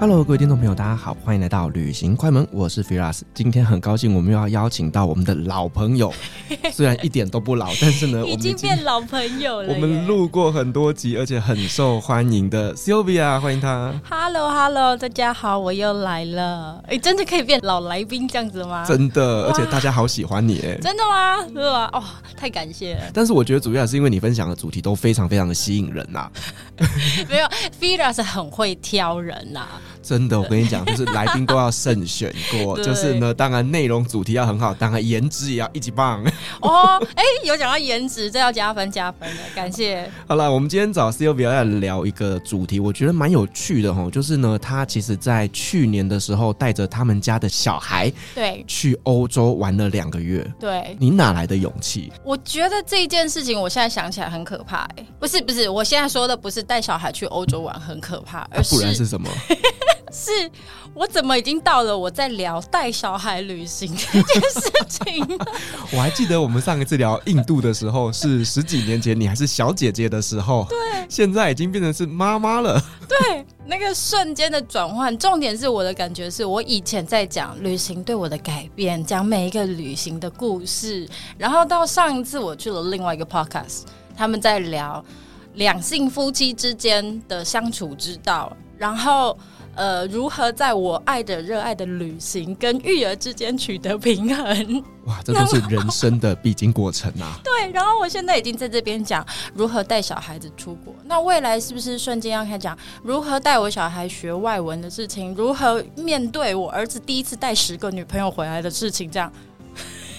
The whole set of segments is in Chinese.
Hello，各位听众朋友，大家好，欢迎来到旅行快门，我是 Firas。今天很高兴，我们又要邀请到我们的老朋友，虽然一点都不老，但是呢，已经变老朋友了。我们录过很多集，而且很受欢迎的 Sylvia，欢迎她。Hello，Hello，大家好，我又来了。哎，真的可以变老来宾这样子吗？真的，而且大家好喜欢你，哎，真的吗？是吧？哦，太感谢了。但是我觉得主要是因为你分享的主题都非常非常的吸引人呐。没有，Firas 很会挑人呐。真的，我跟你讲，就是来宾都要慎选过，就是呢，当然内容主题要很好，当然颜值也要一级棒。哦，哎、欸，有讲到颜值，这要加分加分的，感谢。好了，我们今天找 Sylvia 来聊一个主题，我觉得蛮有趣的哈，就是呢，他其实在去年的时候带着他们家的小孩，对，去欧洲玩了两个月。对，你哪来的勇气？我觉得这一件事情，我现在想起来很可怕。哎，不是不是，我现在说的不是带小孩去欧洲玩很可怕，而是、啊、不然是什么？是我怎么已经到了我在聊带小孩旅行这件事情？我还记得我们上一次聊印度的时候是十几年前，你还是小姐姐的时候，对，现在已经变成是妈妈了。对，那个瞬间的转换，重点是我的感觉是我以前在讲旅行对我的改变，讲每一个旅行的故事，然后到上一次我去了另外一个 podcast，他们在聊两性夫妻之间的相处之道，然后。呃，如何在我爱的、热爱的旅行跟育儿之间取得平衡？哇，这都是人生的必经过程啊！对，然后我现在已经在这边讲如何带小孩子出国，那未来是不是瞬间要开始讲如何带我小孩学外文的事情？如何面对我儿子第一次带十个女朋友回来的事情？这样。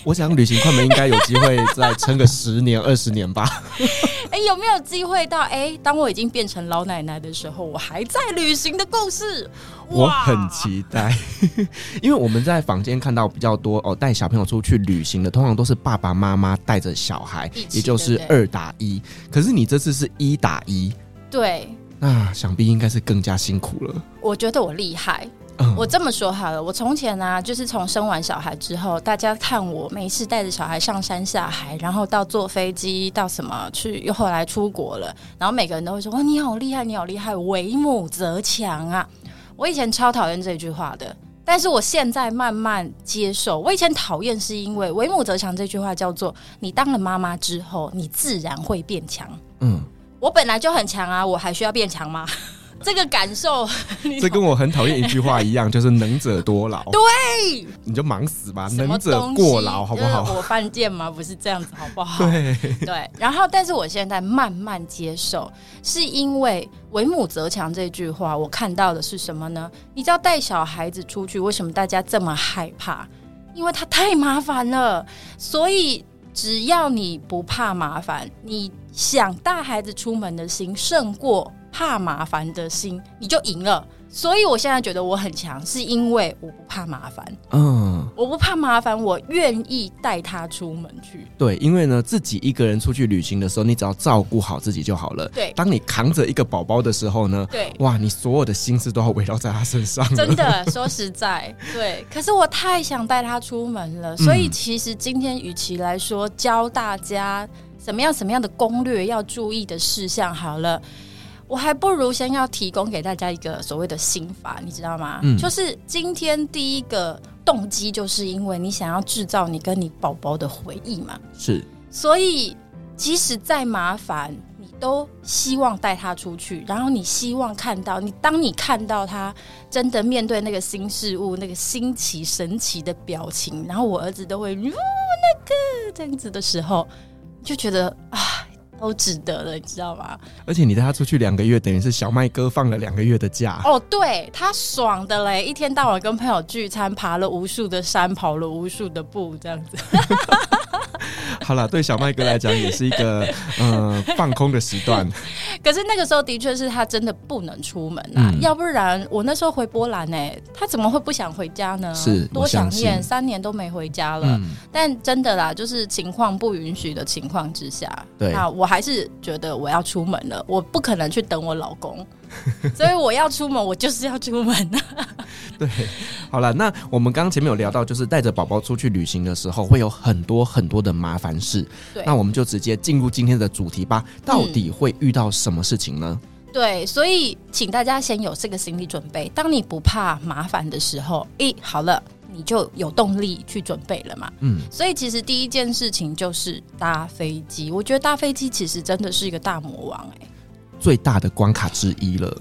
我想旅行快门应该有机会再撑个十年二十年吧。哎，有没有机会到？哎，当我已经变成老奶奶的时候，我还在旅行的故事，我很期待。因为我们在房间看到比较多哦，带小朋友出去旅行的，通常都是爸爸妈妈带着小孩，也就是二打一。可是你这次是一打一，对，那想必应该是更加辛苦了。我觉得我厉害。我这么说好了，我从前呢、啊，就是从生完小孩之后，大家看我没事带着小孩上山下海，然后到坐飞机到什么去，又后来出国了，然后每个人都会说：“哇，你好厉害，你好厉害，为母则强啊！”我以前超讨厌这句话的，但是我现在慢慢接受。我以前讨厌是因为“为母则强”这句话叫做你当了妈妈之后，你自然会变强。嗯，我本来就很强啊，我还需要变强吗？这个感受，这跟我很讨厌一句话一样，就是能者多劳。对，你就忙死吧，能者过劳，好不好？我犯贱吗？不是这样子，好不好？对对。然后，但是我现在慢慢接受，是因为“为母则强”这句话，我看到的是什么呢？你知道带小孩子出去，为什么大家这么害怕？因为他太麻烦了。所以，只要你不怕麻烦，你想带孩子出门的心胜过。怕麻烦的心，你就赢了。所以我现在觉得我很强，是因为我不怕麻烦。嗯，我不怕麻烦，我愿意带他出门去。对，因为呢，自己一个人出去旅行的时候，你只要照顾好自己就好了。对，当你扛着一个宝宝的时候呢，对，哇，你所有的心思都要围绕在他身上。真的，说实在，对。可是我太想带他出门了，所以其实今天与其来说教大家什么样什么样的攻略要注意的事项，好了。我还不如先要提供给大家一个所谓的心法，你知道吗？嗯，就是今天第一个动机，就是因为你想要制造你跟你宝宝的回忆嘛。是，所以即使再麻烦，你都希望带他出去，然后你希望看到你，当你看到他真的面对那个新事物，那个新奇神奇的表情，然后我儿子都会，哦，那个这样子的时候，就觉得啊。都值得了，你知道吗？而且你带他出去两个月，等于是小麦哥放了两个月的假。哦，对，他爽的嘞，一天到晚跟朋友聚餐，爬了无数的山，跑了无数的步，这样子。好了，对小麦哥来讲也是一个呃放空的时段。可是那个时候的确是他真的不能出门啊，嗯、要不然我那时候回波兰呢、欸，他怎么会不想回家呢？是多想念，三年都没回家了。嗯、但真的啦，就是情况不允许的情况之下，对，那我还是觉得我要出门了，我不可能去等我老公。所以我要出门，我就是要出门。对，好了，那我们刚刚前面有聊到，就是带着宝宝出去旅行的时候，会有很多很多的麻烦事。对，那我们就直接进入今天的主题吧。到底会遇到什么事情呢？嗯、对，所以请大家先有这个心理准备。当你不怕麻烦的时候，诶，好了，你就有动力去准备了嘛。嗯，所以其实第一件事情就是搭飞机。我觉得搭飞机其实真的是一个大魔王、欸，诶。最大的关卡之一了。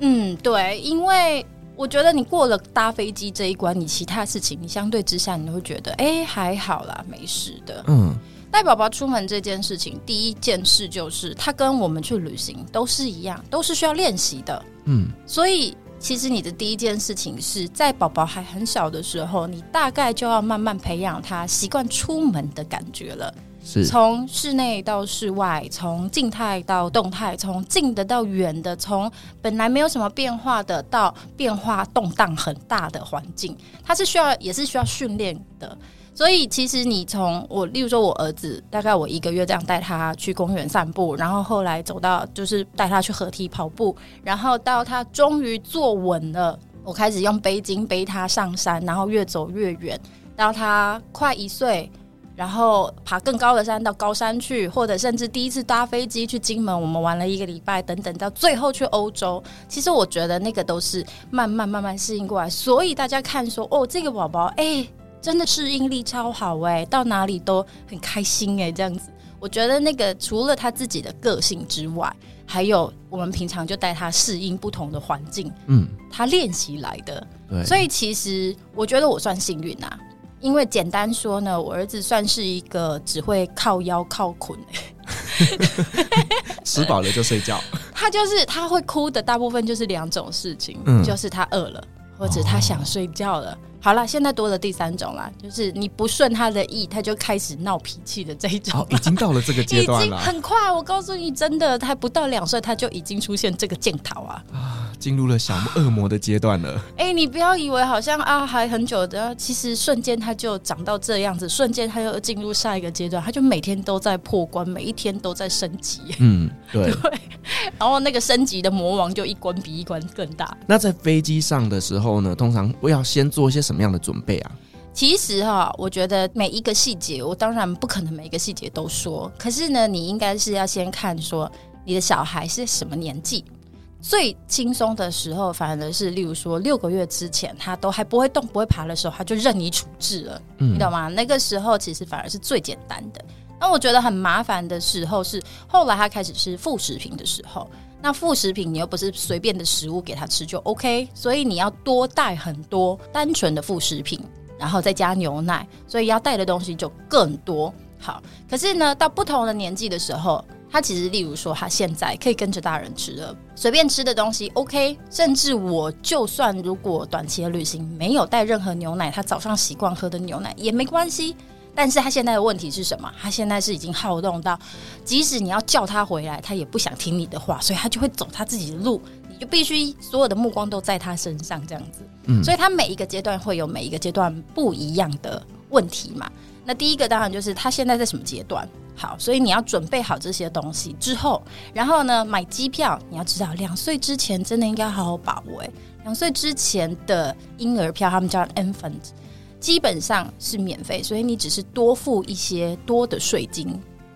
嗯，对，因为我觉得你过了搭飞机这一关，你其他事情你相对之下，你会觉得哎，还好啦，没事的。嗯，带宝宝出门这件事情，第一件事就是他跟我们去旅行都是一样，都是需要练习的。嗯，所以其实你的第一件事情是在宝宝还很小的时候，你大概就要慢慢培养他习惯出门的感觉了。从室内到室外，从静态到动态，从近的到远的，从本来没有什么变化的到变化动荡很大的环境，它是需要也是需要训练的。所以其实你从我，例如说我儿子，大概我一个月这样带他去公园散步，然后后来走到就是带他去河堤跑步，然后到他终于坐稳了，我开始用背巾背他上山，然后越走越远，到他快一岁。然后爬更高的山到高山去，或者甚至第一次搭飞机去金门，我们玩了一个礼拜，等等，到最后去欧洲。其实我觉得那个都是慢慢慢慢适应过来。所以大家看说，哦，这个宝宝，哎，真的适应力超好哎，到哪里都很开心哎，这样子。我觉得那个除了他自己的个性之外，还有我们平常就带他适应不同的环境，嗯，他练习来的。对，所以其实我觉得我算幸运啊。因为简单说呢，我儿子算是一个只会靠腰靠捆，吃饱了就睡觉。他就是他会哭的大部分就是两种事情，嗯、就是他饿了或者他想睡觉了。哦好了，现在多了第三种啦，就是你不顺他的意，他就开始闹脾气的这一种。哦，已经到了这个阶段了，很快。我告诉你，真的，他不到两岁，他就已经出现这个镜头啊，啊，进入了小恶魔的阶段了。哎、欸，你不要以为好像啊还很久的，其实瞬间他就长到这样子，瞬间他又进入下一个阶段，他就每天都在破关，每一天都在升级。嗯，对。对，然后那个升级的魔王就一关比一关更大。那在飞机上的时候呢，通常我要先做一些什么？什么样的准备啊？其实哈，我觉得每一个细节，我当然不可能每一个细节都说。可是呢，你应该是要先看说你的小孩是什么年纪。最轻松的时候，反而是例如说六个月之前，他都还不会动、不会爬的时候，他就任你处置了，嗯、你懂吗？那个时候其实反而是最简单的。那我觉得很麻烦的时候是后来他开始吃副食品的时候。那副食品你又不是随便的食物给他吃就 OK，所以你要多带很多单纯的副食品，然后再加牛奶，所以要带的东西就更多。好，可是呢，到不同的年纪的时候，他其实例如说他现在可以跟着大人吃了，随便吃的东西 OK，甚至我就算如果短期的旅行没有带任何牛奶，他早上习惯喝的牛奶也没关系。但是他现在的问题是什么？他现在是已经好动到，即使你要叫他回来，他也不想听你的话，所以他就会走他自己的路，你就必须所有的目光都在他身上这样子。嗯，所以他每一个阶段会有每一个阶段不一样的问题嘛。那第一个当然就是他现在在什么阶段？好，所以你要准备好这些东西之后，然后呢，买机票，你要知道两岁之前真的应该好好把握。诶，两岁之前的婴儿票，他们叫 infant。基本上是免费，所以你只是多付一些多的税金，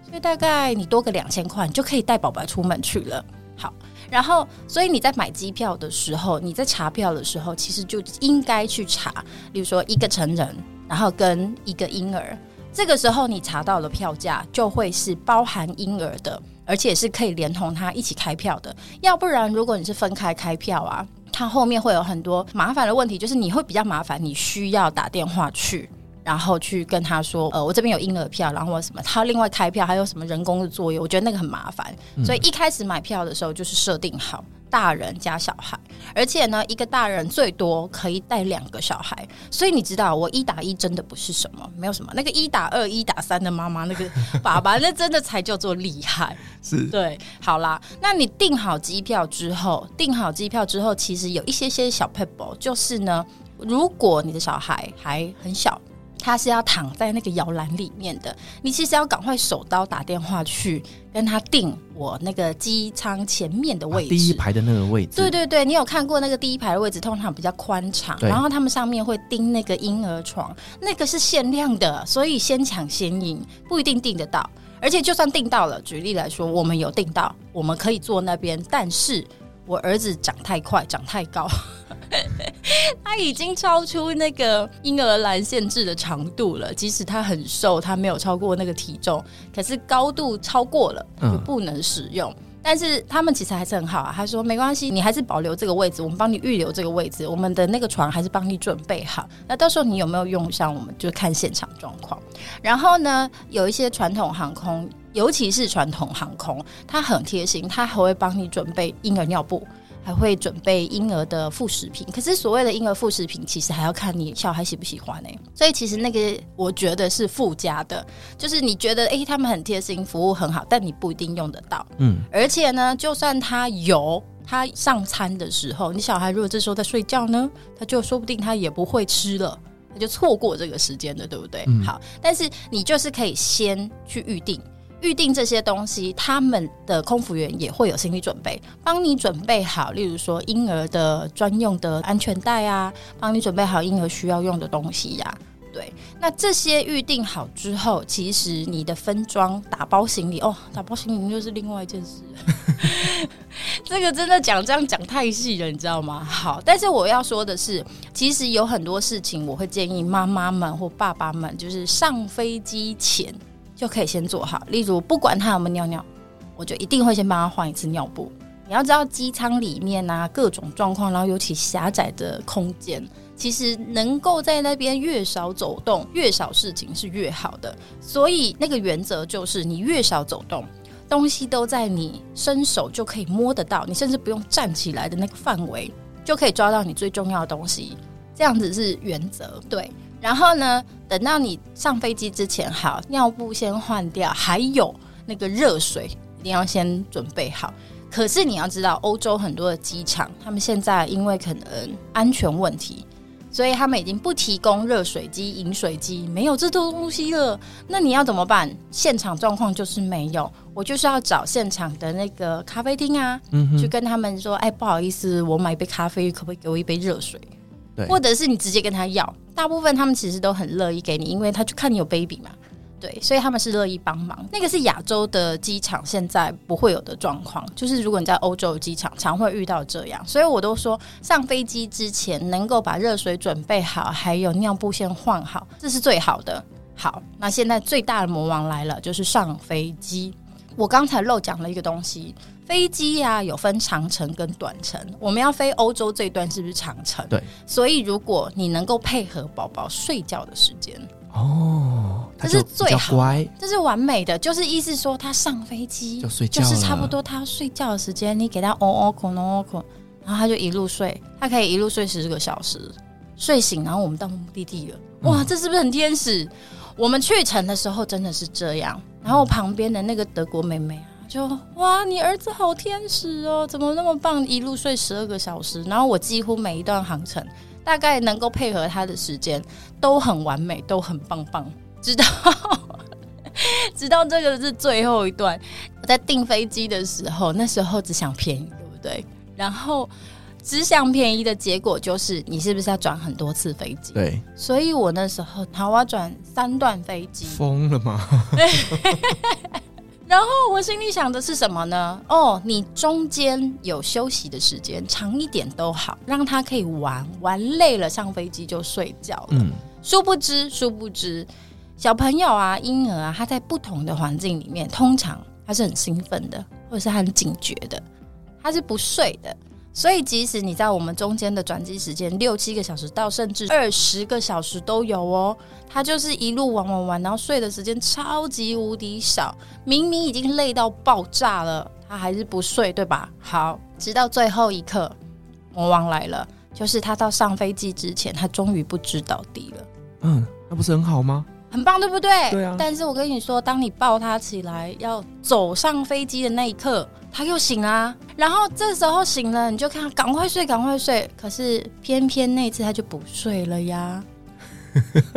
所以大概你多个两千块，你就可以带宝宝出门去了。好，然后所以你在买机票的时候，你在查票的时候，其实就应该去查，比如说一个成人，然后跟一个婴儿，这个时候你查到的票价就会是包含婴儿的，而且是可以连同他一起开票的。要不然，如果你是分开开票啊。它后面会有很多麻烦的问题，就是你会比较麻烦，你需要打电话去，然后去跟他说，呃，我这边有婴儿票，然后我什么，他另外开票，还有什么人工的作业，我觉得那个很麻烦。所以一开始买票的时候就是设定好，大人加小孩，而且呢，一个大人最多可以带两个小孩，所以你知道，我一打一真的不是什么，没有什么。那个一打二、一打三的妈妈，那个 爸爸，那真的才叫做厉害。是对，好啦，那你订好机票之后，订好机票之后，其实有一些些小撇步，就是呢，如果你的小孩还很小。他是要躺在那个摇篮里面的，你其实要赶快手刀打电话去跟他订我那个机舱前面的位置，第一排的那个位置。对对对，你有看过那个第一排的位置，通常比较宽敞，然后他们上面会钉那个婴儿床，那个是限量的，所以先抢先赢，不一定订得到。而且就算订到了，举例来说，我们有订到，我们可以坐那边，但是我儿子长太快，长太高。他已经超出那个婴儿篮限制的长度了，即使他很瘦，他没有超过那个体重，可是高度超过了就不能使用。嗯、但是他们其实还是很好啊，他说没关系，你还是保留这个位置，我们帮你预留这个位置，我们的那个床还是帮你准备好。那到时候你有没有用上，我们就看现场状况。然后呢，有一些传统航空，尤其是传统航空，它很贴心，它还会帮你准备婴儿尿布。还会准备婴儿的副食品，可是所谓的婴儿副食品，其实还要看你小孩喜不喜欢呢、欸。所以其实那个我觉得是附加的，就是你觉得哎、欸，他们很贴心，服务很好，但你不一定用得到。嗯，而且呢，就算他有，他上餐的时候，你小孩如果这时候在睡觉呢，他就说不定他也不会吃了，他就错过这个时间了，对不对？嗯、好，但是你就是可以先去预定。预定这些东西，他们的空服员也会有心理准备，帮你准备好，例如说婴儿的专用的安全带啊，帮你准备好婴儿需要用的东西呀、对，那这些预定好之后，其实你的分装打包行李哦，打包行李就是另外一件事。这个真的讲这样讲太细了，你知道吗？好，但是我要说的是，其实有很多事情，我会建议妈妈们或爸爸们，就是上飞机前。就可以先做好，例如不管他有没有尿尿，我就一定会先帮他换一次尿布。你要知道机舱里面啊各种状况，然后尤其狭窄的空间，其实能够在那边越少走动，越少事情是越好的。所以那个原则就是，你越少走动，东西都在你伸手就可以摸得到，你甚至不用站起来的那个范围，就可以抓到你最重要的东西。这样子是原则，对。然后呢，等到你上飞机之前，好，尿布先换掉，还有那个热水一定要先准备好。可是你要知道，欧洲很多的机场，他们现在因为可能安全问题，所以他们已经不提供热水机、饮水机，没有这东西了。那你要怎么办？现场状况就是没有，我就是要找现场的那个咖啡厅啊，嗯，去跟他们说，哎，不好意思，我买一杯咖啡，可不可以给我一杯热水？对，或者是你直接跟他要。大部分他们其实都很乐意给你，因为他就看你有 baby 嘛，对，所以他们是乐意帮忙。那个是亚洲的机场现在不会有的状况，就是如果你在欧洲机场，常会遇到这样。所以我都说，上飞机之前能够把热水准备好，还有尿布先换好，这是最好的。好，那现在最大的魔王来了，就是上飞机。我刚才漏讲了一个东西。飞机呀、啊，有分长程跟短程。我们要飞欧洲这一段是不是长程？对。所以如果你能够配合宝宝睡觉的时间，哦，这是最好，这是完美的。就是意思说，他上飞机就睡觉，就是差不多他要睡觉的时间，你给他哦哦口哦口，然后他就一路睡，他可以一路睡十个小时，睡醒，然后我们到目的地了。哇，这是不是很天使？嗯、我们去程的时候真的是这样。然后旁边的那个德国妹妹啊。就哇，你儿子好天使哦，怎么那么棒？一路睡十二个小时，然后我几乎每一段航程大概能够配合他的时间都很完美，都很棒棒。直到直到这个是最后一段，我在订飞机的时候，那时候只想便宜，对不对？然后只想便宜的结果就是，你是不是要转很多次飞机？对，所以我那时候好，我要转三段飞机，疯了吗？然后我心里想的是什么呢？哦，你中间有休息的时间，长一点都好，让他可以玩玩累了，上飞机就睡觉了。嗯，殊不知，殊不知，小朋友啊，婴儿啊，他在不同的环境里面，通常他是很兴奋的，或者是很警觉的，他是不睡的。所以，即使你在我们中间的转机时间六七个小时到甚至二十个小时都有哦，他就是一路玩玩玩，然后睡的时间超级无敌少。明明已经累到爆炸了，他还是不睡，对吧？好，直到最后一刻，魔王来了，就是他到上飞机之前，他终于不知倒地了。嗯，那不是很好吗？很棒，对不对？对啊。但是我跟你说，当你抱他起来要走上飞机的那一刻，他又醒啊。然后这时候醒了，你就看赶快睡，赶快睡。可是偏偏那次他就不睡了呀。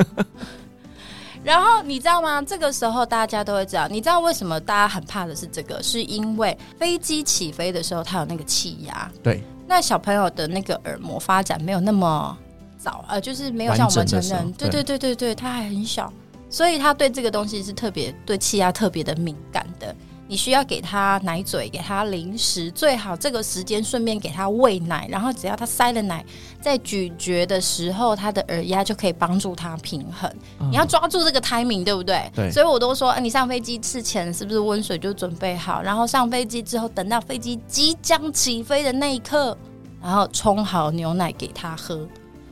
然后你知道吗？这个时候大家都会知道。你知道为什么大家很怕的是这个？是因为飞机起飞的时候，它有那个气压。对。那小朋友的那个耳膜发展没有那么早，呃，就是没有像我们成人。对对对对对，他还很小。所以他对这个东西是特别对气压特别的敏感的。你需要给他奶嘴，给他零食，最好这个时间顺便给他喂奶。然后只要他塞了奶，在咀嚼的时候，他的耳压就可以帮助他平衡。嗯、你要抓住这个 timing，对不对？对。所以我都说，你上飞机之前是不是温水就准备好？然后上飞机之后，等到飞机即将起飞的那一刻，然后冲好牛奶给他喝，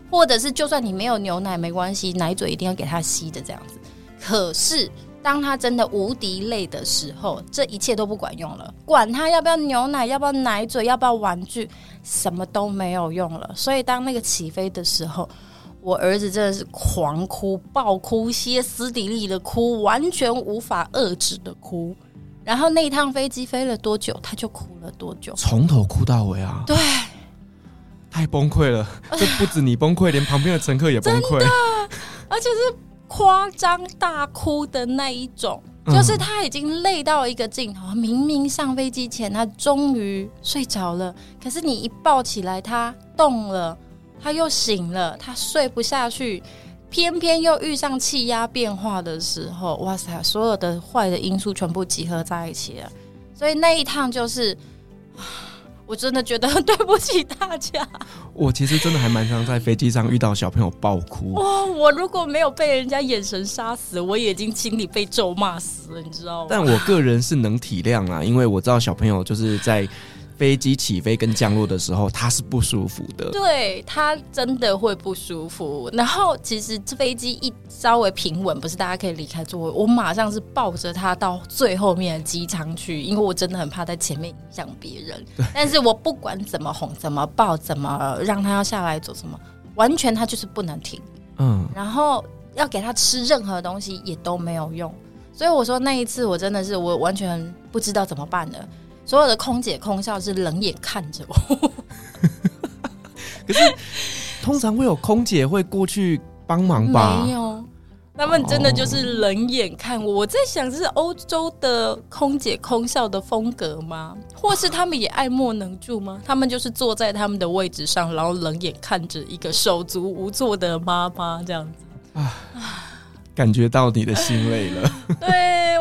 或者是就算你没有牛奶没关系，奶嘴一定要给他吸的这样子。可是，当他真的无敌累的时候，这一切都不管用了。管他要不要牛奶，要不要奶嘴，要不要玩具，什么都没有用了。所以，当那个起飞的时候，我儿子真的是狂哭、爆哭、歇斯底里的哭，完全无法遏制的哭。然后那一趟飞机飞了多久，他就哭了多久，从头哭到尾啊！对，太崩溃了。这不止你崩溃，连旁边的乘客也崩溃，而且是。夸张大哭的那一种，就是他已经累到一个尽头。明明上飞机前他终于睡着了，可是你一抱起来，他动了，他又醒了，他睡不下去，偏偏又遇上气压变化的时候，哇塞，所有的坏的因素全部集合在一起了。所以那一趟就是。我真的觉得很 对不起大家。我其实真的还蛮常在飞机上遇到小朋友爆哭。哇！我如果没有被人家眼神杀死，我也已经心里被咒骂死了，你知道吗？但我个人是能体谅啦，因为我知道小朋友就是在。飞机起飞跟降落的时候，他是不舒服的。对，他真的会不舒服。然后，其实这飞机一稍微平稳，不是大家可以离开座位，我马上是抱着他到最后面的机舱去，因为我真的很怕在前面影响别人。但是我不管怎么哄、怎么抱、怎么让他要下来做什么，完全他就是不能停。嗯，然后要给他吃任何东西也都没有用。所以我说那一次我真的是我完全不知道怎么办了。所有的空姐空少是冷眼看着我，可是通常会有空姐会过去帮忙吧？没有，他们真的就是冷眼看我。我在想，这是欧洲的空姐空少的风格吗？或是他们也爱莫能助吗？他们就是坐在他们的位置上，然后冷眼看着一个手足无措的妈妈这样子啊。感觉到你的心累了。对，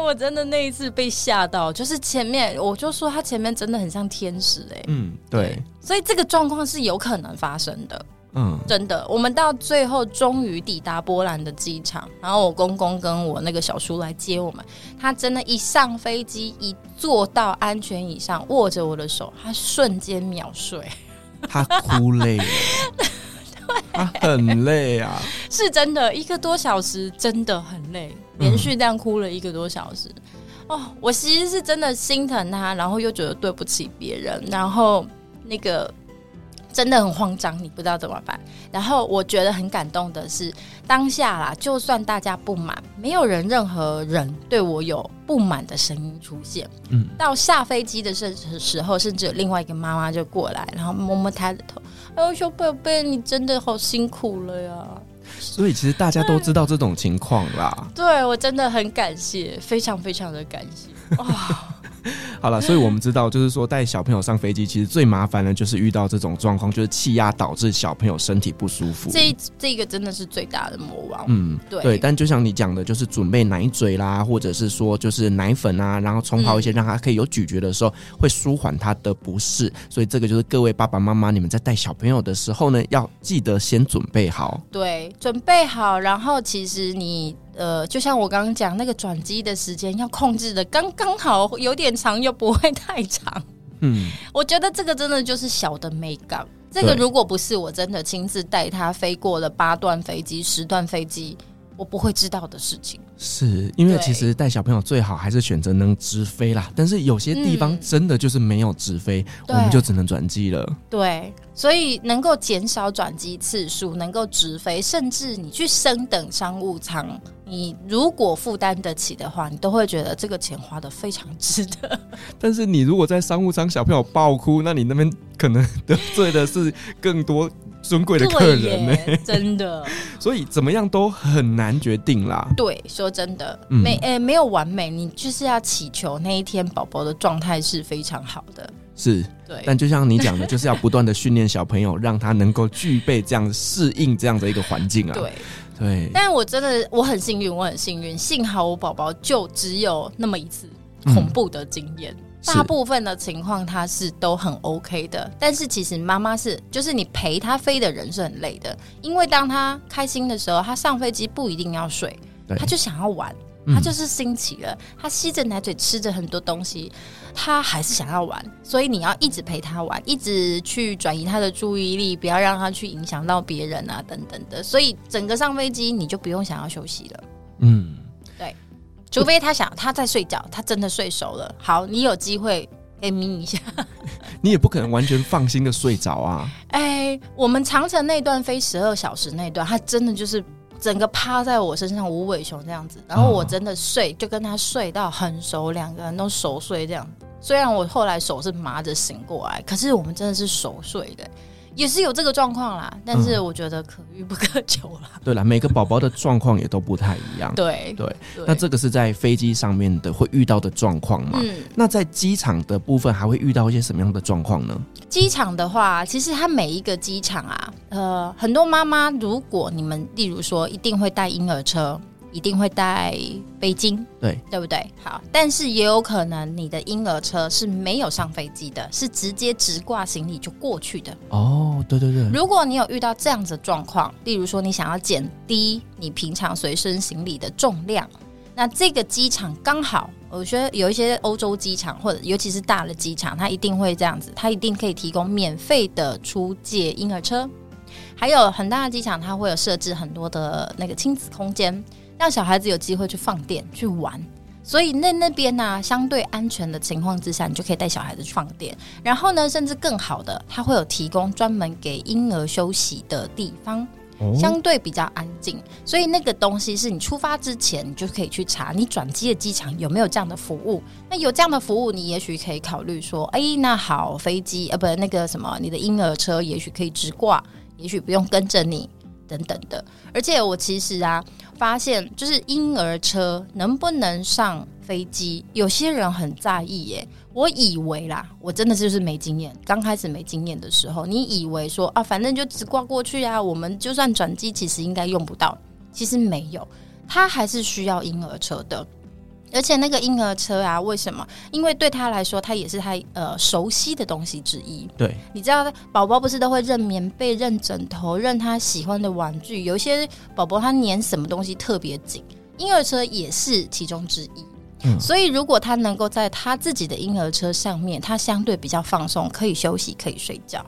我真的那一次被吓到，就是前面我就说他前面真的很像天使哎、欸。嗯，对。所以这个状况是有可能发生的。嗯，真的。我们到最后终于抵达波兰的机场，然后我公公跟我那个小叔来接我们。他真的，一上飞机，一坐到安全椅上，握着我的手，他瞬间秒睡。他哭累了。他很累啊，是真的，一个多小时真的很累，连续这样哭了一个多小时。嗯、哦，我其实是真的心疼他，然后又觉得对不起别人，然后那个真的很慌张，你不知道怎么办。然后我觉得很感动的是，当下啦，就算大家不满，没有人任何人对我有不满的声音出现。嗯，到下飞机的时时候，甚至有另外一个妈妈就过来，然后摸摸他的头。哎呦，小宝贝，你真的好辛苦了呀！所以其实大家都知道这种情况啦。对，我真的很感谢，非常非常的感谢哇。好了，所以我们知道，就是说带小朋友上飞机，其实最麻烦的就是遇到这种状况，就是气压导致小朋友身体不舒服。这这个真的是最大的魔王。嗯，对对。但就像你讲的，就是准备奶嘴啦，或者是说就是奶粉啊，然后冲泡一些，让他可以有咀嚼的时候，会舒缓他的不适。所以这个就是各位爸爸妈妈，你们在带小朋友的时候呢，要记得先准备好。对，准备好，然后其实你。呃，就像我刚刚讲，那个转机的时间要控制的刚刚好，有点长又不会太长。嗯，我觉得这个真的就是小的美感。这个如果不是我真的亲自带他飞过了八段飞机、十段飞机，我不会知道的事情。是因为其实带小朋友最好还是选择能直飞啦，但是有些地方真的就是没有直飞，嗯、我们就只能转机了。对，所以能够减少转机次数，能够直飞，甚至你去升等商务舱，你如果负担得起的话，你都会觉得这个钱花得非常值得。但是你如果在商务舱小朋友爆哭，那你那边可能得罪的是更多。尊贵的客人呢？真的，所以怎么样都很难决定啦。对，说真的，嗯、没诶、欸，没有完美，你就是要祈求那一天宝宝的状态是非常好的。是，对。但就像你讲的，就是要不断的训练小朋友，让他能够具备这样适应这样的一个环境啊。对对。但我真的我很幸运，我很幸运，幸好我宝宝就只有那么一次恐怖的经验。嗯大部分的情况他是都很 OK 的，但是其实妈妈是，就是你陪他飞的人是很累的，因为当他开心的时候，他上飞机不一定要睡，他就想要玩，他就是新奇了，他吸着奶嘴吃着很多东西，他还是想要玩，所以你要一直陪他玩，一直去转移他的注意力，不要让他去影响到别人啊等等的，所以整个上飞机你就不用想要休息了，嗯。除非他想他在睡觉，他真的睡熟了。好，你有机会可以眯一下。你也不可能完全放心的睡着啊。哎、欸，我们长城那段飞十二小时那段，他真的就是整个趴在我身上，无尾熊这样子。然后我真的睡，就跟他睡到很熟，两个人都熟睡这样。虽然我后来手是麻着醒过来，可是我们真的是熟睡的。也是有这个状况啦，但是我觉得可遇不可求啦。对啦，每个宝宝的状况也都不太一样。对对，那这个是在飞机上面的会遇到的状况嘛？嗯，那在机场的部分还会遇到一些什么样的状况呢？机场的话，其实它每一个机场啊，呃，很多妈妈，如果你们例如说一定会带婴儿车。一定会带飞机，对对不对？好，但是也有可能你的婴儿车是没有上飞机的，是直接直挂行李就过去的。哦，对对对。如果你有遇到这样子的状况，例如说你想要减低你平常随身行李的重量，那这个机场刚好，我觉得有一些欧洲机场或者尤其是大的机场，它一定会这样子，它一定可以提供免费的出借婴儿车，还有很大的机场，它会有设置很多的那个亲子空间。让小孩子有机会去放电去玩，所以那那边呢、啊，相对安全的情况之下，你就可以带小孩子去放电。然后呢，甚至更好的，它会有提供专门给婴儿休息的地方，哦、相对比较安静。所以那个东西是你出发之前，你就可以去查你转机的机场有没有这样的服务。那有这样的服务，你也许可以考虑说，哎，那好，飞机呃，不，那个什么，你的婴儿车也许可以直挂，也许不用跟着你。等等的，而且我其实啊，发现就是婴儿车能不能上飞机，有些人很在意耶。我以为啦，我真的就是没经验，刚开始没经验的时候，你以为说啊，反正就直挂过去啊，我们就算转机，其实应该用不到。其实没有，他还是需要婴儿车的。而且那个婴儿车啊，为什么？因为对他来说，他也是他呃熟悉的东西之一。对，你知道，宝宝不是都会认棉被、认枕头、认他喜欢的玩具？有一些宝宝他粘什么东西特别紧，婴儿车也是其中之一。嗯，所以如果他能够在他自己的婴儿车上面，他相对比较放松，可以休息，可以睡觉。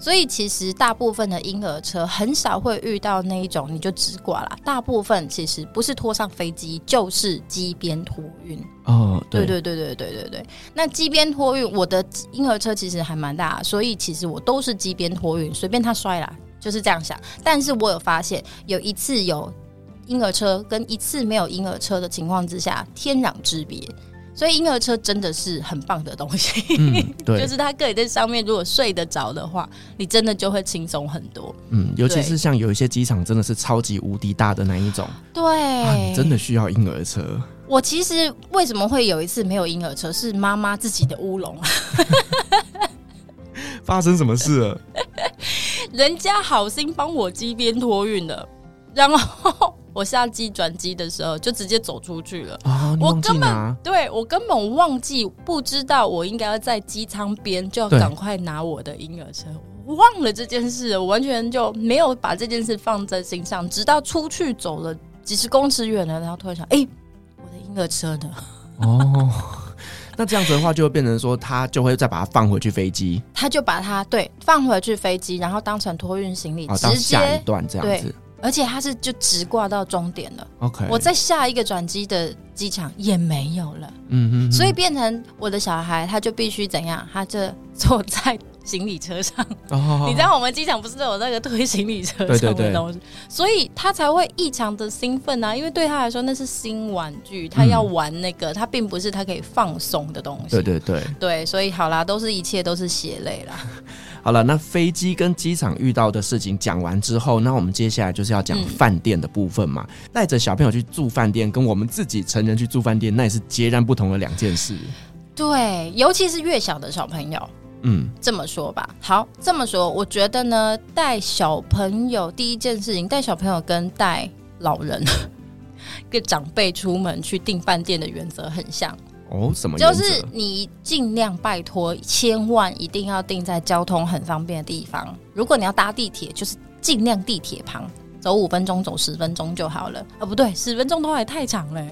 所以其实大部分的婴儿车很少会遇到那一种你就只挂啦大部分其实不是拖上飞机就是机边托运。哦对对对对对对对。那机边托运我的婴儿车其实还蛮大所以其实我都是机边托运随便他摔啦就是这样想。但是我有发现有一次有婴儿车跟一次没有婴儿车的情况之下天壤之别。所以婴儿车真的是很棒的东西，嗯，对，就是他可以在上面，如果睡得着的话，你真的就会轻松很多。嗯，尤其是像有一些机场真的是超级无敌大的那一种，对，啊，你真的需要婴儿车。我其实为什么会有一次没有婴儿车，是妈妈自己的乌龙。发生什么事了？人家好心帮我机边托运的，然后。我下机转机的时候就直接走出去了啊！我根本对我根本忘记不知道我应该要在机舱边就要赶快拿我的婴儿车，我忘了这件事，我完全就没有把这件事放在心上，直到出去走了几十公尺远了，然后突然想，哎、欸，我的婴儿车呢？哦，那这样子的话就会变成说，他就会再把它放回去飞机，他就把它对放回去飞机，然后当成托运行李，直接下一段这样子。而且它是就直挂到终点了。OK，我在下一个转机的机场也没有了。嗯哼，哼，所以变成我的小孩，他就必须怎样？他就坐在。行李车上，哦、你知道我们机场不是都有那个推行李车上的东西，对对对，所以他才会异常的兴奋啊！因为对他来说那是新玩具，他要玩那个，他并不是他可以放松的东西。对对对，对，所以好啦，都是一切都是血泪啦。好了，那飞机跟机场遇到的事情讲完之后，那我们接下来就是要讲饭店的部分嘛。带着小朋友去住饭店，跟我们自己成人去住饭店，那也是截然不同的两件事。对，尤其是越小的小朋友。嗯，这么说吧，好，这么说，我觉得呢，带小朋友第一件事情，带小朋友跟带老人、跟长辈出门去订饭店的原则很像哦。什么？就是你尽量拜托，千万一定要定在交通很方便的地方。如果你要搭地铁，就是尽量地铁旁，走五分钟、走十分钟就好了。啊，不对，十分钟都还太长了。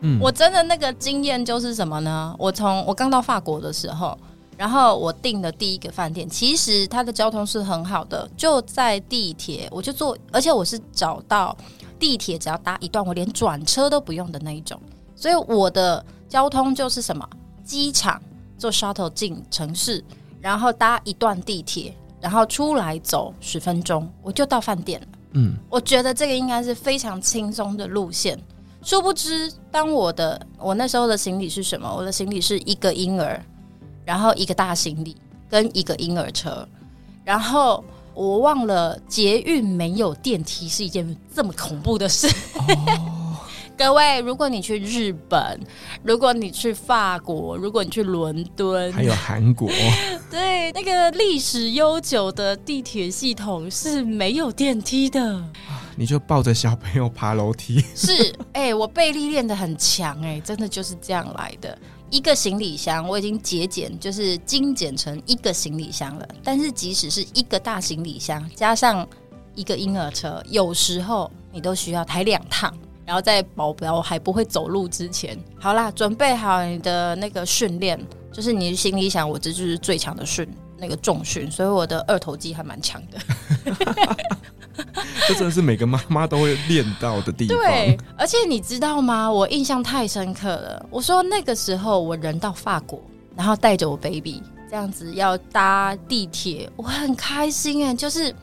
嗯，我真的那个经验就是什么呢？我从我刚到法国的时候。然后我订的第一个饭店，其实它的交通是很好的，就在地铁，我就坐，而且我是找到地铁只要搭一段，我连转车都不用的那一种。所以我的交通就是什么，机场坐 shuttle 进城市，然后搭一段地铁，然后出来走十分钟，我就到饭店了。嗯，我觉得这个应该是非常轻松的路线。殊不知，当我的我那时候的行李是什么？我的行李是一个婴儿。然后一个大行李跟一个婴儿车，然后我忘了捷运没有电梯是一件这么恐怖的事。哦、各位，如果你去日本，如果你去法国，如果你去伦敦，还有韩国，对，那个历史悠久的地铁系统是没有电梯的。你就抱着小朋友爬楼梯。是，哎、欸，我背力练得很强，哎，真的就是这样来的。一个行李箱我已经节俭，就是精简成一个行李箱了。但是即使是一个大行李箱，加上一个婴儿车，有时候你都需要抬两趟。然后在保镖还不会走路之前，好啦，准备好你的那个训练，就是你心里想，我这就是最强的训那个重训，所以我的二头肌还蛮强的。这真的是每个妈妈都会练到的地方。对，而且你知道吗？我印象太深刻了。我说那个时候我人到法国，然后带着我 baby 这样子要搭地铁，我很开心哎，就是。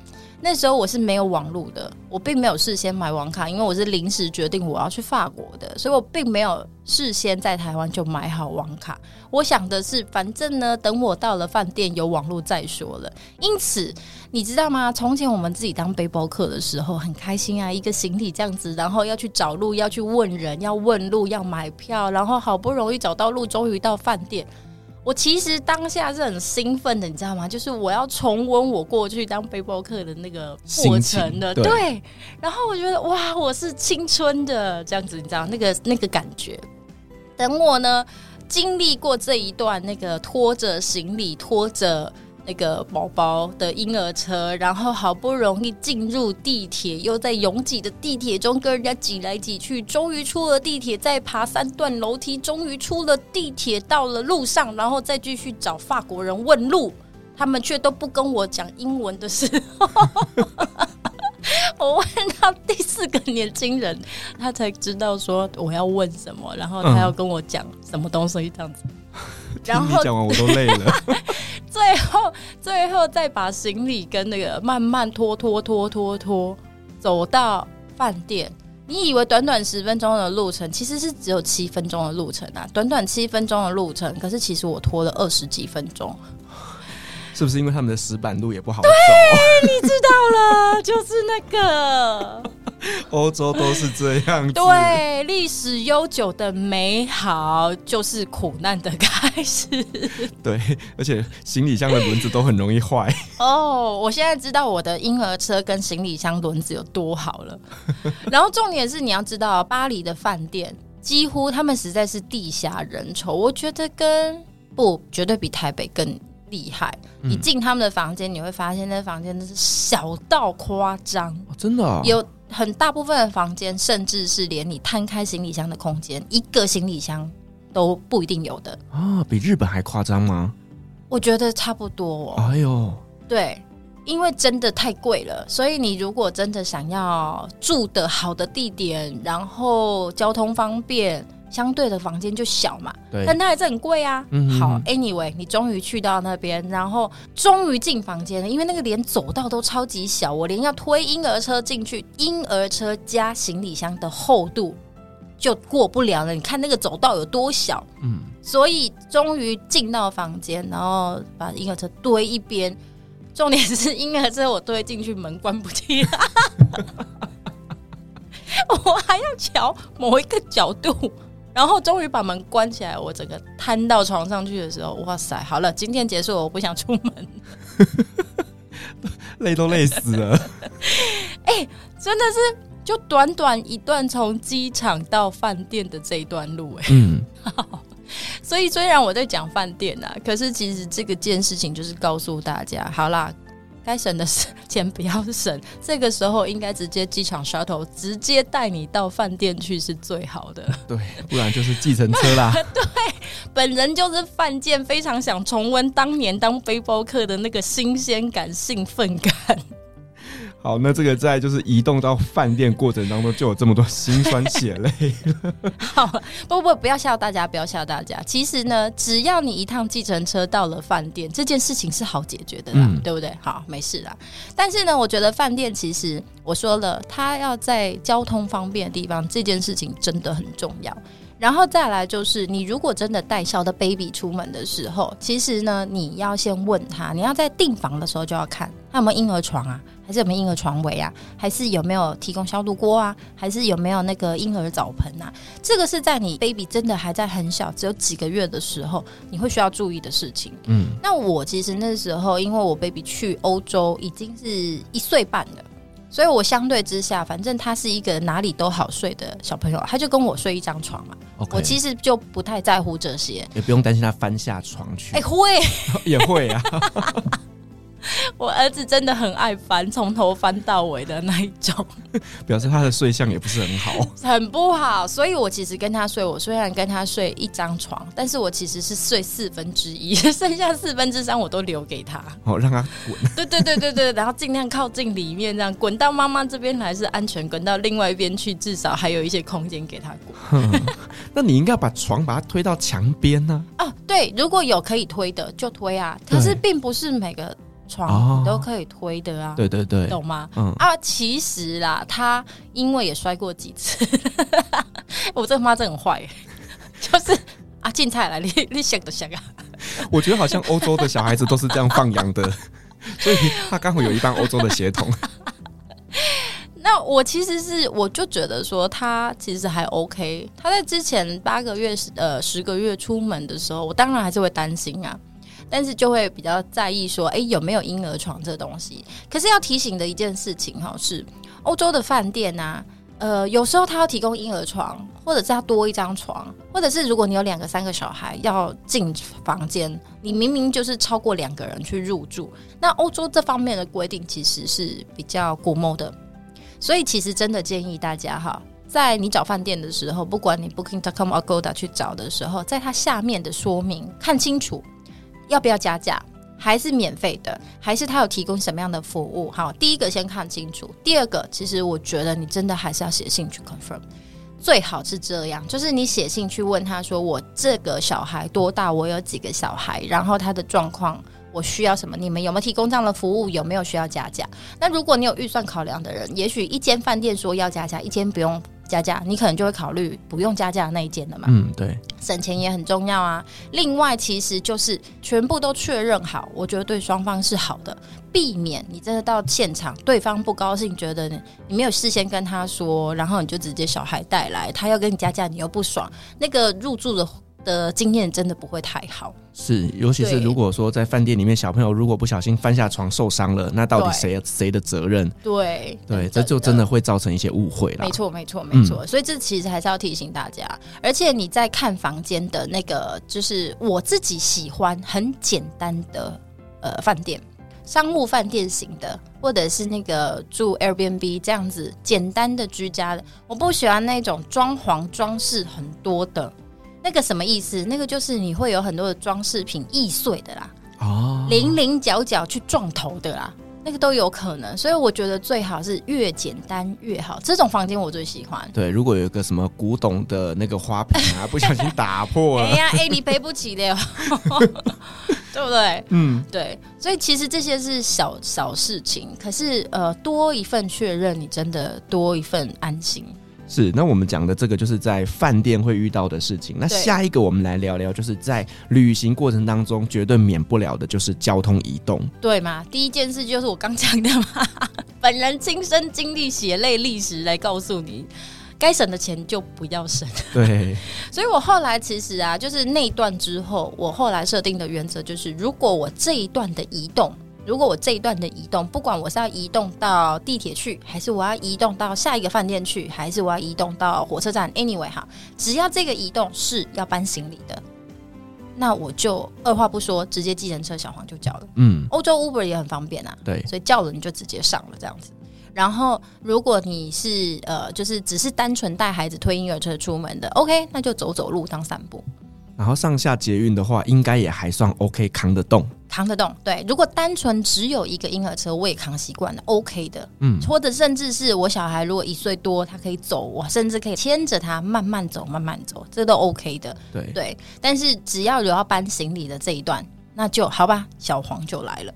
那时候我是没有网路的，我并没有事先买网卡，因为我是临时决定我要去法国的，所以我并没有事先在台湾就买好网卡。我想的是，反正呢，等我到了饭店有网路再说了。因此，你知道吗？从前我们自己当背包客的时候很开心啊，一个行李这样子，然后要去找路，要去问人，要问路，要买票，然后好不容易找到路，终于到饭店。我其实当下是很兴奋的，你知道吗？就是我要重温我过去当背包客的那个过程的，对，对。然后我觉得哇，我是青春的这样子，你知道那个那个感觉。等我呢经历过这一段，那个拖着行李，拖着。那个宝宝的婴儿车，然后好不容易进入地铁，又在拥挤的地铁中跟人家挤来挤去，终于出了地铁，再爬三段楼梯，终于出了地铁，到了路上，然后再继续找法国人问路，他们却都不跟我讲英文的事，我问到第四个年轻人，他才知道说我要问什么，然后他要跟我讲什么东西这样子。然后讲完我都累了。最后，最后再把行李跟那个慢慢拖拖拖拖拖走到饭店。你以为短短十分钟的路程，其实是只有七分钟的路程啊！短短七分钟的路程，可是其实我拖了二十几分钟。是不是因为他们的石板路也不好走？对，你知道了，就是那个欧洲都是这样子。对，历史悠久的美好就是苦难的开始。对，而且行李箱的轮子都很容易坏。哦，我现在知道我的婴儿车跟行李箱轮子有多好了。然后重点是你要知道，巴黎的饭店几乎他们实在是地下人稠，我觉得跟不绝对比台北更。厉害！你进他们的房间，你会发现那房间真是小到夸张。哦，真的啊？有很大部分的房间，甚至是连你摊开行李箱的空间，一个行李箱都不一定有的啊！比日本还夸张吗？我觉得差不多哦。哎呦，对。因为真的太贵了，所以你如果真的想要住的好的地点，然后交通方便，相对的房间就小嘛。但它还是很贵啊。嗯。好，anyway，你终于去到那边，然后终于进房间了，因为那个连走道都超级小，我连要推婴儿车进去，婴儿车加行李箱的厚度就过不了了。你看那个走道有多小，嗯，所以终于进到房间，然后把婴儿车堆一边。重点是婴儿车我推进去，门关不起来，我还要瞧某一个角度，然后终于把门关起来。我整个瘫到床上去的时候，哇塞！好了，今天结束了，我不想出门，累都累死了。哎、欸，真的是就短短一段从机场到饭店的这一段路、欸，哎，嗯。所以虽然我在讲饭店呐，可是其实这个件事情就是告诉大家，好啦，该省的 钱不要省，这个时候应该直接机场 shuttle 直接带你到饭店去是最好的。对，不然就是计程车啦。对，本人就是犯贱，非常想重温当年当背包客的那个新鲜感、兴奋感。好，那这个在就是移动到饭店过程当中就有这么多辛酸血泪。好，不不不要吓大家，不要吓大家。其实呢，只要你一趟计程车到了饭店，这件事情是好解决的啦，嗯、对不对？好，没事啦。但是呢，我觉得饭店其实我说了，它要在交通方便的地方，这件事情真的很重要。然后再来就是，你如果真的带小的 baby 出门的时候，其实呢，你要先问他，你要在订房的时候就要看他有没有婴儿床啊，还是有没有婴儿床围啊，还是有没有提供消毒锅啊，还是有没有那个婴儿澡盆啊？这个是在你 baby 真的还在很小，只有几个月的时候，你会需要注意的事情。嗯，那我其实那时候，因为我 baby 去欧洲已经是一岁半了。所以我相对之下，反正他是一个哪里都好睡的小朋友，他就跟我睡一张床嘛。我其实就不太在乎这些，也不用担心他翻下床去。哎、欸，会 也会啊。我儿子真的很爱翻，从头翻到尾的那一种，表示他的睡相也不是很好，很不好。所以我其实跟他睡，我虽然跟他睡一张床，但是我其实是睡四分之一，剩下四分之三我都留给他，哦，让他滚。对对对对对，然后尽量靠近里面，这样滚到妈妈这边来是安全，滚到另外一边去至少还有一些空间给他滚。那你应该把床把它推到墙边呢？哦，对，如果有可以推的就推啊，可是并不是每个。床都可以推的啊，对对对，懂吗？嗯啊，其实啦，他因为也摔过几次，我这个妈真很坏，就是啊，进菜来，你你想都想啊。我觉得好像欧洲的小孩子都是这样放羊的，所以他刚好有一半欧洲的血统。那我其实是，我就觉得说他其实还 OK。他在之前八个月呃十个月出门的时候，我当然还是会担心啊。但是就会比较在意说，哎，有没有婴儿床这东西？可是要提醒的一件事情哈，是欧洲的饭店啊，呃，有时候他要提供婴儿床，或者是要多一张床，或者是如果你有两个、三个小孩要进房间，你明明就是超过两个人去入住，那欧洲这方面的规定其实是比较古摸的，所以其实真的建议大家哈，在你找饭店的时候，不管你 Booking.com、Agoda 去找的时候，在它下面的说明看清楚。要不要加价？还是免费的？还是他有提供什么样的服务？好，第一个先看清楚。第二个，其实我觉得你真的还是要写信去 confirm，最好是这样，就是你写信去问他说：“我这个小孩多大？我有几个小孩？然后他的状况，我需要什么？你们有没有提供这样的服务？有没有需要加价？那如果你有预算考量的人，也许一间饭店说要加价，一间不用。”加价，你可能就会考虑不用加价的那一件了嘛？嗯，对，省钱也很重要啊。另外，其实就是全部都确认好，我觉得对双方是好的，避免你真的到现场，对方不高兴，觉得你你没有事先跟他说，然后你就直接小孩带来，他要跟你加价，你又不爽，那个入住的。的经验真的不会太好，是，尤其是如果说在饭店里面，小朋友如果不小心翻下床受伤了，那到底谁谁的责任？对对，这就真的会造成一些误会了。没错，没错，没错。嗯，所以这其实还是要提醒大家，而且你在看房间的那个，就是我自己喜欢很简单的呃饭店，商务饭店型的，或者是那个住 Airbnb 这样子简单的居家的，我不喜欢那种装潢装饰很多的。那个什么意思？那个就是你会有很多的装饰品易碎的啦，哦，零零角角去撞头的啦，那个都有可能，所以我觉得最好是越简单越好。这种房间我最喜欢。对，如果有一个什么古董的那个花瓶啊，不小心打破了，哎呀，哎，你赔不起的哟，对不对？嗯，对。所以其实这些是小小事情，可是呃，多一份确认，你真的多一份安心。是，那我们讲的这个就是在饭店会遇到的事情。那下一个我们来聊聊，就是在旅行过程当中绝对免不了的就是交通移动，对吗？第一件事就是我刚讲的嘛，本人亲身经历血泪历史来告诉你，该省的钱就不要省。对，所以我后来其实啊，就是那一段之后，我后来设定的原则就是，如果我这一段的移动。如果我这一段的移动，不管我是要移动到地铁去，还是我要移动到下一个饭店去，还是我要移动到火车站，anyway 哈，只要这个移动是要搬行李的，那我就二话不说，直接计程车小黄就叫了。嗯，欧洲 Uber 也很方便啊，对，所以叫了你就直接上了这样子。然后如果你是呃，就是只是单纯带孩子推婴儿车出门的，OK，那就走走路当散步。然后上下捷运的话，应该也还算 OK，扛得动。扛得动，对。如果单纯只有一个婴儿车，我也扛习惯了，OK 的。嗯，或者甚至是我小孩如果一岁多，他可以走，我甚至可以牵着他慢慢走，慢慢走，这都 OK 的。对对。但是只要有要搬行李的这一段，那就好吧，小黄就来了。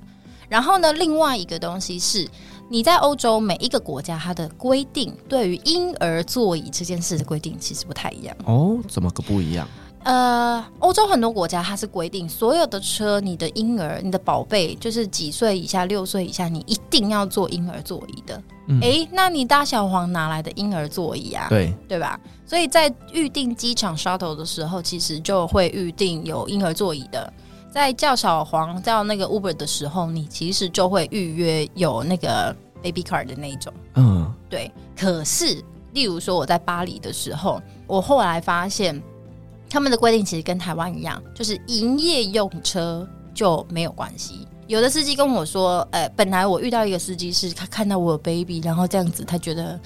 然后呢，另外一个东西是，你在欧洲每一个国家，它的规定对于婴儿座椅这件事的规定其实不太一样。哦，怎么个不一样？呃，欧洲很多国家它是规定，所有的车，你的婴儿、你的宝贝，就是几岁以下、六岁以下，你一定要坐婴儿座椅的。嗯，诶，那你大小黄哪来的婴儿座椅啊？对，对吧？所以在预定机场 shuttle 的时候，其实就会预定有婴儿座椅的。在叫小黄叫那个 Uber 的时候，你其实就会预约有那个 baby car 的那一种。嗯，对。可是，例如说我在巴黎的时候，我后来发现。他们的规定其实跟台湾一样，就是营业用车就没有关系。有的司机跟我说：“呃，本来我遇到一个司机是他看到我有 baby，然后这样子，他觉得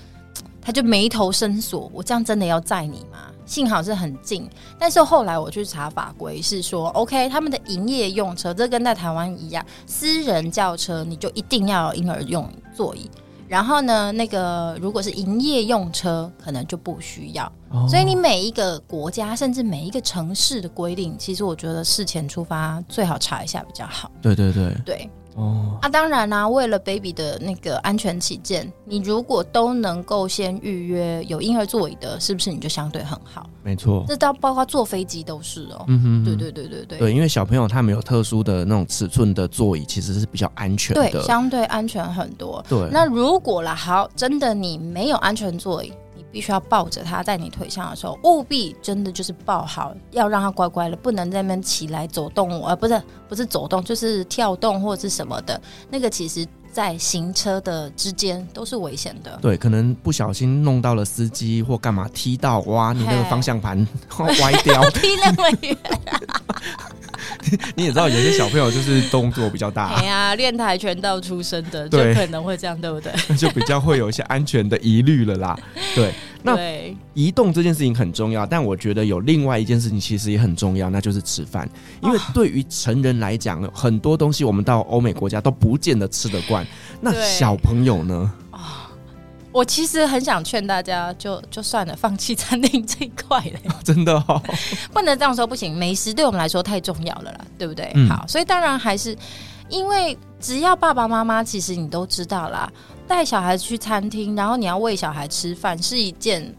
他就眉头深锁。我这样真的要载你吗？幸好是很近，但是后来我去查法规是说，OK，他们的营业用车这跟在台湾一样，私人轿车你就一定要有婴儿用座椅。”然后呢，那个如果是营业用车，可能就不需要。哦。所以你每一个国家，甚至每一个城市的规定，其实我觉得事前出发最好查一下比较好。对对对对。哦，啊，当然啦、啊，为了 baby 的那个安全起见，你如果都能够先预约有婴儿座椅的，是不是你就相对很好？没错，这到包括坐飞机都是哦。嗯哼，对对对对对。对，因为小朋友他们有特殊的那种尺寸的座椅，其实是比较安全的，对，相对安全很多。对，那如果啦，好，真的你没有安全座椅。必须要抱着他，在你腿上的时候，务必真的就是抱好，要让他乖乖的，不能在那边起来走动，呃不是不是走动，就是跳动或者是什么的。那个其实，在行车的之间都是危险的。对，可能不小心弄到了司机或干嘛，踢到哇，你那个方向盘 歪掉，踢那么远。你也知道，有些小朋友就是动作比较大。哎呀，练跆拳道出身的，就可能会这样，对不对？那就比较会有一些安全的疑虑了啦。对，那移动这件事情很重要，但我觉得有另外一件事情其实也很重要，那就是吃饭。因为对于成人来讲，很多东西我们到欧美国家都不见得吃得惯。那小朋友呢？我其实很想劝大家就，就就算了，放弃餐厅这一块嘞。真的哦，不能这样说，不行。美食对我们来说太重要了啦，对不对？嗯、好，所以当然还是因为只要爸爸妈妈，其实你都知道啦，带小孩去餐厅，然后你要喂小孩吃饭，是一件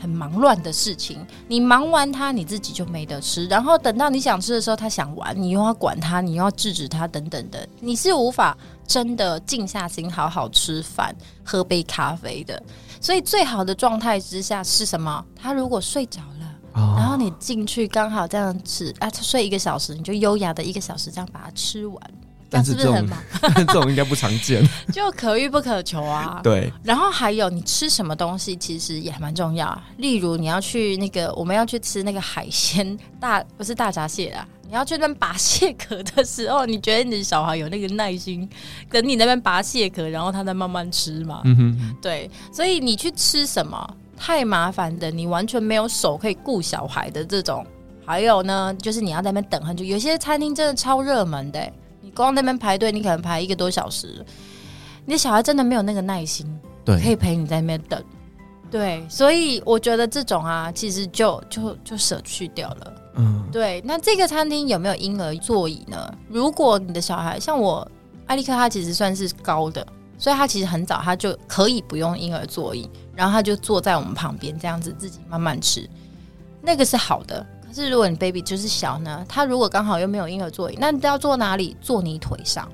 很忙乱的事情。你忙完他，你自己就没得吃，然后等到你想吃的时候，他想玩，你又要管他，你又要制止他，等等的，你是无法。真的静下心好好吃饭，喝杯咖啡的。所以最好的状态之下是什么？他如果睡着了，哦、然后你进去刚好这样吃啊，他睡一个小时，你就优雅的一个小时这样把它吃完。但是这种是是 这种应该不常见，就可遇不可求啊。对。然后还有你吃什么东西，其实也蛮重要。例如你要去那个，我们要去吃那个海鲜大，不是大闸蟹啊。你要去那边拔蟹壳的时候，你觉得你的小孩有那个耐心等你那边拔蟹壳，然后他再慢慢吃嘛？嗯哼，对，所以你去吃什么太麻烦的，你完全没有手可以顾小孩的这种。还有呢，就是你要在那边等很久，有些餐厅真的超热门的，你光在那边排队，你可能排一个多小时。你的小孩真的没有那个耐心，对，可以陪你在那边等。对，所以我觉得这种啊，其实就就就舍去掉了。嗯，对。那这个餐厅有没有婴儿座椅呢？如果你的小孩像我，艾利克，他其实算是高的，所以他其实很早他就可以不用婴儿座椅，然后他就坐在我们旁边这样子自己慢慢吃，那个是好的。可是如果你 baby 就是小呢，他如果刚好又没有婴儿座椅，那你都要坐哪里？坐你腿上。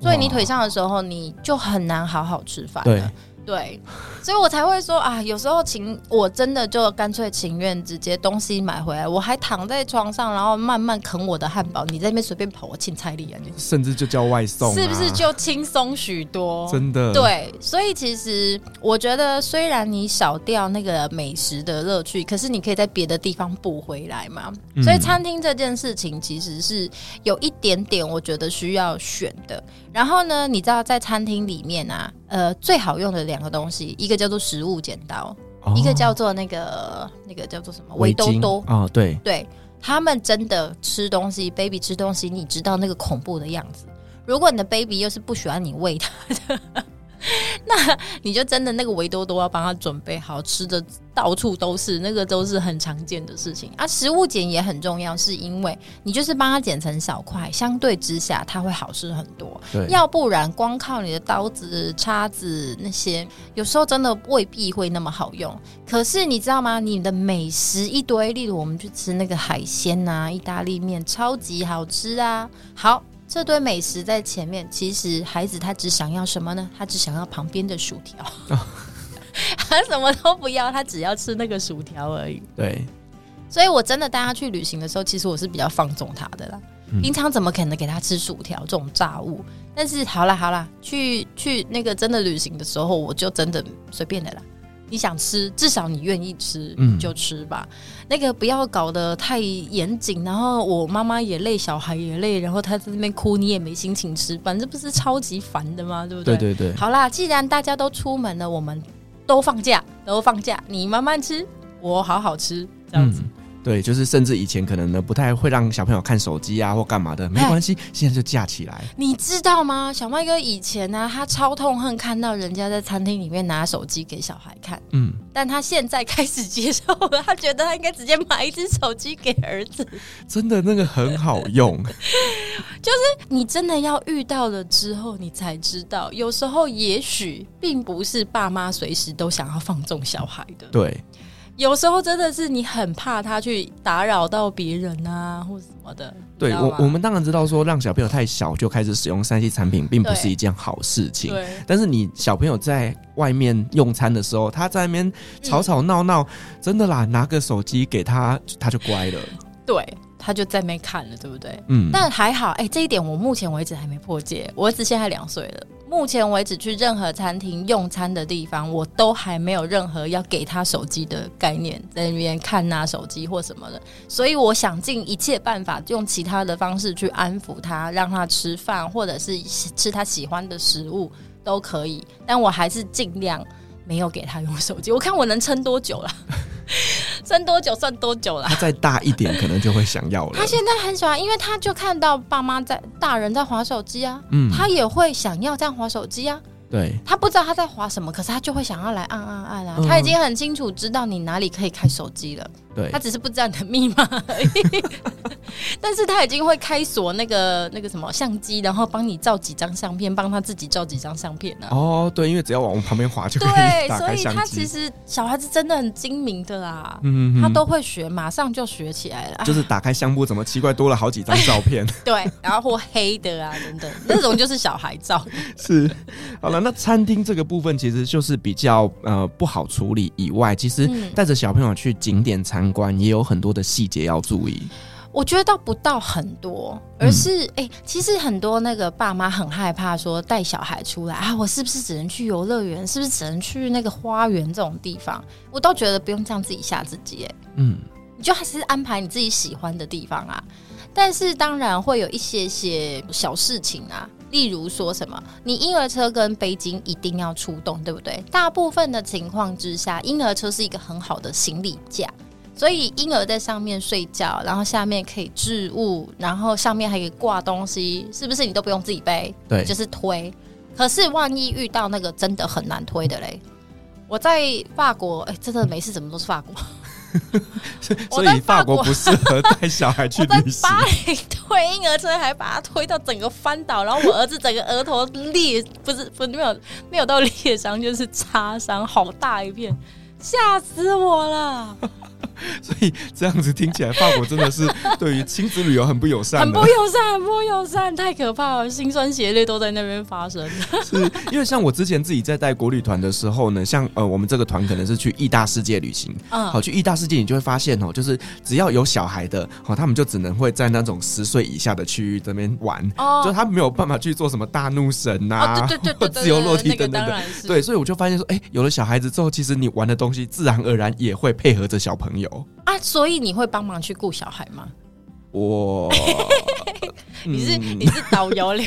坐你腿上的时候，你就很难好好吃饭了。对。所以我才会说啊，有时候情我真的就干脆情愿直接东西买回来，我还躺在床上，然后慢慢啃我的汉堡，你在那边随便跑，我青菜里啊，你甚至就叫外送，啊，是不是就轻松许多？真的，对，所以其实我觉得，虽然你少掉那个美食的乐趣，可是你可以在别的地方补回来嘛。嗯、所以餐厅这件事情其实是有一点点，我觉得需要选的。然后呢，你知道在餐厅里面啊，呃，最好用的两个东西，一个叫做食物剪刀，哦、一个叫做那个那个叫做什么围兜兜哦，对对，他们真的吃东西，baby 吃东西，你知道那个恐怖的样子。如果你的 baby 又是不喜欢你喂他的。那你就真的那个维多多要帮他准备好吃的，到处都是，那个都是很常见的事情啊。食物剪也很重要，是因为你就是帮他剪成小块，相对之下它会好吃很多。对，要不然光靠你的刀子、叉子那些，有时候真的未必会那么好用。可是你知道吗？你的美食一堆，例如我们去吃那个海鲜啊，意大利面超级好吃啊。好。这堆美食在前面，其实孩子他只想要什么呢？他只想要旁边的薯条，哦、他什么都不要，他只要吃那个薯条而已。对，所以我真的带他去旅行的时候，其实我是比较放纵他的啦。嗯、平常怎么可能给他吃薯条这种炸物？但是好啦好啦，去去那个真的旅行的时候，我就真的随便的啦。你想吃，至少你愿意吃，嗯，就吃吧。那个不要搞得太严谨，然后我妈妈也累，小孩也累，然后他在那边哭，你也没心情吃，反正不是超级烦的吗？对不对？对对对。好啦，既然大家都出门了，我们都放假，都放假，你慢慢吃，我好好吃，这样子。嗯对，就是甚至以前可能呢不太会让小朋友看手机啊或干嘛的，没关系，现在就架起来。你知道吗？小麦哥以前呢、啊，他超痛恨看到人家在餐厅里面拿手机给小孩看，嗯，但他现在开始接受了，他觉得他应该直接买一只手机给儿子。真的，那个很好用，就是你真的要遇到了之后，你才知道，有时候也许并不是爸妈随时都想要放纵小孩的，对。有时候真的是你很怕他去打扰到别人啊，或什么的。对，我我们当然知道说，让小朋友太小就开始使用三 C 产品，并不是一件好事情。对。但是你小朋友在外面用餐的时候，他在那边吵吵闹闹，嗯、真的啦，拿个手机给他，他就乖了。对。他就在那看了，对不对？嗯，但还好，哎、欸，这一点我目前为止还没破戒。我儿子现在两岁了，目前为止去任何餐厅用餐的地方，我都还没有任何要给他手机的概念，在那边看拿手机或什么的。所以我想尽一切办法，用其他的方式去安抚他，让他吃饭，或者是吃他喜欢的食物都可以。但我还是尽量没有给他用手机。我看我能撑多久了。撑多久算多久了？他再大一点，可能就会想要了。他现在很喜欢，因为他就看到爸妈在大人在划手机啊，嗯，他也会想要这样划手机啊。对，他不知道他在划什么，可是他就会想要来按按按啊。嗯、他已经很清楚知道你哪里可以开手机了。对，他只是不知道你的密码而已。但是他已经会开锁那个那个什么相机，然后帮你照几张相片，帮他自己照几张相片呢、啊？哦，对，因为只要往我旁边滑就可以。所以他其实小孩子真的很精明的啦，嗯哼，他都会学，马上就学起来了。就是打开相簿，怎么奇怪多了好几张照片？对，然后或黑的啊等等，那种就是小孩照。是，好了，那餐厅这个部分其实就是比较呃不好处理以外，其实带着小朋友去景点参观也有很多的细节要注意。我觉得倒不到很多，而是哎、嗯欸，其实很多那个爸妈很害怕说带小孩出来啊，我是不是只能去游乐园？是不是只能去那个花园这种地方？我倒觉得不用这样自己吓自己，哎，嗯，你就还是安排你自己喜欢的地方啊。但是当然会有一些些小事情啊，例如说什么，你婴儿车跟背巾一定要出动，对不对？大部分的情况之下，婴儿车是一个很好的行李架。所以婴儿在上面睡觉，然后下面可以置物，然后上面还可以挂东西，是不是你都不用自己背？对，就是推。可是万一遇到那个真的很难推的嘞，我在法国，哎、欸，真的没事，怎么都是法国。所以法国不适合带小孩去旅行。巴黎推婴儿车还把他推到整个翻倒，然后我儿子整个额头裂，不是不是没有没有到裂伤，就是擦伤，好大一片，吓死我了。所以这样子听起来，法国真的是对于亲子旅游很不友善，很不友善，很不友善，太可怕了，心酸血泪都在那边发生。是因为像我之前自己在带国旅团的时候呢，像呃我们这个团可能是去意大世界旅行，嗯，好去意大世界，你就会发现哦，就是只要有小孩的，好他们就只能会在那种十岁以下的区域这边玩，哦，就他没有办法去做什么大怒神呐、啊哦，对对 对，自由落体等等的，对，所以我就发现说，哎、欸，有了小孩子之后，其实你玩的东西自然而然也会配合着小朋友。朋友啊，所以你会帮忙去顾小孩吗？我。你是你是导游了？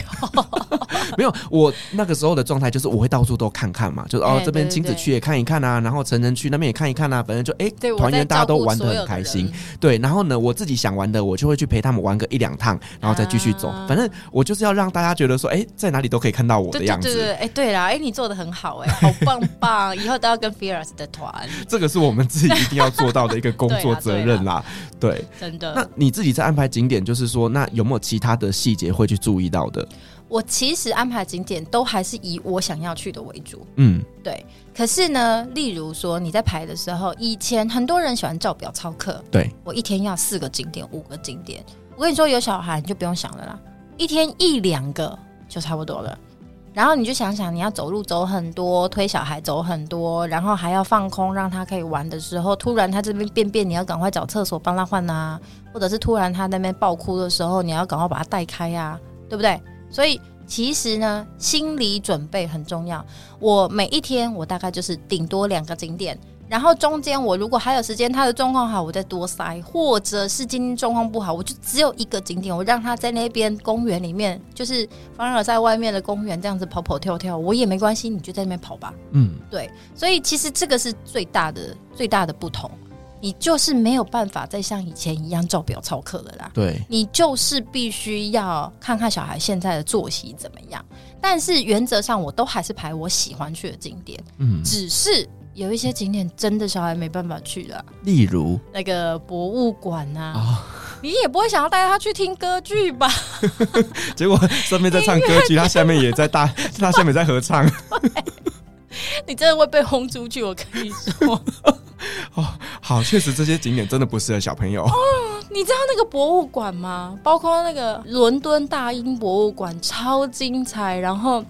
没有，我那个时候的状态就是我会到处都看看嘛，就是哦这边亲子区也看一看啊，然后成人区那边也看一看啊，反正就哎，团员大家都玩的很开心。对，然后呢，我自己想玩的，我就会去陪他们玩个一两趟，然后再继续走。反正我就是要让大家觉得说，哎，在哪里都可以看到我的样子。对对，哎，对啦，哎，你做的很好，哎，好棒棒，以后都要跟 Fearless 的团。这个是我们自己一定要做到的一个工作责任啦。对，真的。那你自己在安排景点，就是说，那有没有其他的细节会去？注意到的，我其实安排景点都还是以我想要去的为主。嗯，对。可是呢，例如说你在排的时候，以前很多人喜欢照表操课。对，我一天要四个景点，五个景点。我跟你说，有小孩你就不用想了啦，一天一两个就差不多了。然后你就想想，你要走路走很多，推小孩走很多，然后还要放空让他可以玩的时候，突然他这边便便，你要赶快找厕所帮他换啊，或者是突然他那边爆哭的时候，你要赶快把他带开呀。对不对？所以其实呢，心理准备很重要。我每一天我大概就是顶多两个景点，然后中间我如果还有时间，他的状况好，我再多塞；或者是今天状况不好，我就只有一个景点，我让他在那边公园里面，就是反而在外面的公园这样子跑跑跳跳，我也没关系，你就在那边跑吧。嗯，对。所以其实这个是最大的最大的不同。你就是没有办法再像以前一样照表操课了啦。对，你就是必须要看看小孩现在的作息怎么样。但是原则上，我都还是排我喜欢去的景点。嗯，只是有一些景点真的小孩没办法去了，例如那个博物馆啊，哦，你也不会想要带他去听歌剧吧？结果上面在唱歌剧，他下面也在大，他下面在合唱。你真的会被轰出去，我跟你说。哦，好，确实这些景点真的不适合小朋友。哦，你知道那个博物馆吗？包括那个伦敦大英博物馆，超精彩，然后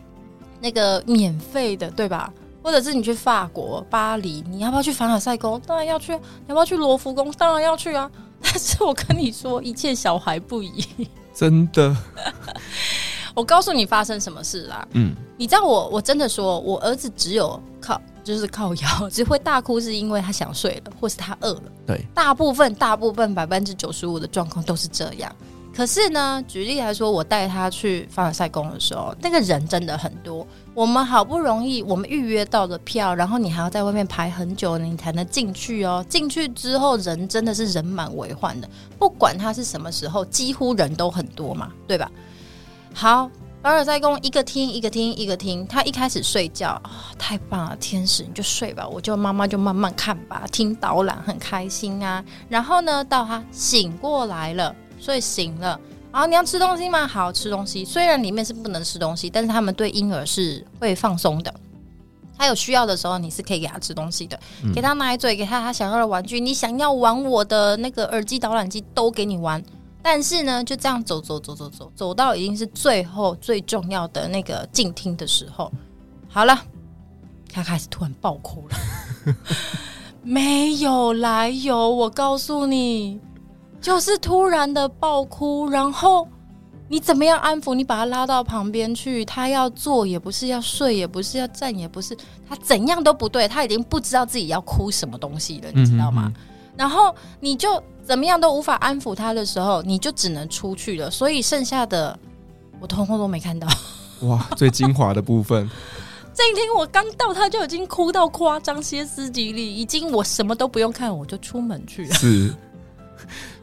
那个免费的，对吧？或者是你去法国巴黎，你要不要去凡尔赛宫？当然要去。你要不要去罗浮宫？当然要去啊！但是我跟你说，一切小孩不宜。真的。我告诉你发生什么事啦。嗯，你知道我，我真的说，我儿子只有靠。就是靠腰，只会大哭是因为他想睡了，或是他饿了。对，大部分大部分百分之九十五的状况都是这样。可是呢，举例来说，我带他去凡尔赛宫的时候，那个人真的很多。我们好不容易我们预约到的票，然后你还要在外面排很久，你才能进去哦。进去之后，人真的是人满为患的，不管他是什么时候，几乎人都很多嘛，对吧？好。凡尔赛宫一个厅一个厅一个厅，他一开始睡觉啊、哦，太棒了，天使你就睡吧，我就妈妈就慢慢看吧，听导览很开心啊。然后呢，到他醒过来了，睡醒了，啊，你要吃东西吗？好，吃东西。虽然里面是不能吃东西，但是他们对婴儿是会放松的。他有需要的时候，你是可以给他吃东西的，嗯、给他奶嘴，给他他想要的玩具，你想要玩我的那个耳机导览机都给你玩。但是呢，就这样走走走走走，走到已经是最后最重要的那个静听的时候，好了，他开始突然爆哭了，没有来由，我告诉你，就是突然的爆哭，然后你怎么样安抚？你把他拉到旁边去，他要坐也不是，要睡也不是，要站也不是，他怎样都不对，他已经不知道自己要哭什么东西了，你知道吗？然后你就。怎么样都无法安抚他的时候，你就只能出去了。所以剩下的我通通都没看到。哇，最精华的部分。这一天我刚到，他就已经哭到夸张、歇斯底里，已经我什么都不用看，我就出门去了。是，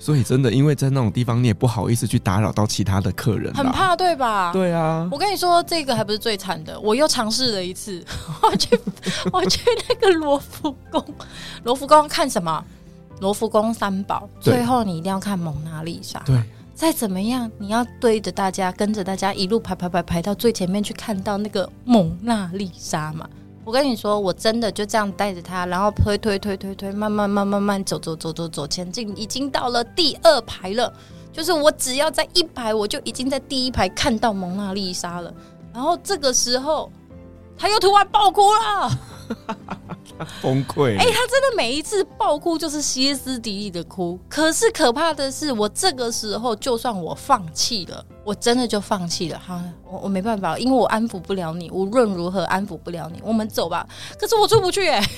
所以真的，因为在那种地方，你也不好意思去打扰到其他的客人，很怕，对吧？对啊。我跟你说，这个还不是最惨的，我又尝试了一次，我去，我去那个罗浮宫，罗浮宫看什么？罗浮宫三宝，最后你一定要看蒙娜丽莎。对，再怎么样，你要对着大家，跟着大家一路排排排排到最前面去看到那个蒙娜丽莎嘛。我跟你说，我真的就这样带着他，然后推推推推推，慢慢慢慢慢走走走走走前进，已经到了第二排了。就是我只要在一排，我就已经在第一排看到蒙娜丽莎了。然后这个时候，他又突然爆哭了。崩溃！哎、欸，他真的每一次爆哭就是歇斯底里的哭。可是可怕的是，我这个时候就算我放弃了，我真的就放弃了。哈，我我没办法，因为我安抚不了你，无论如何安抚不了你。我们走吧。可是我出不去哎、欸，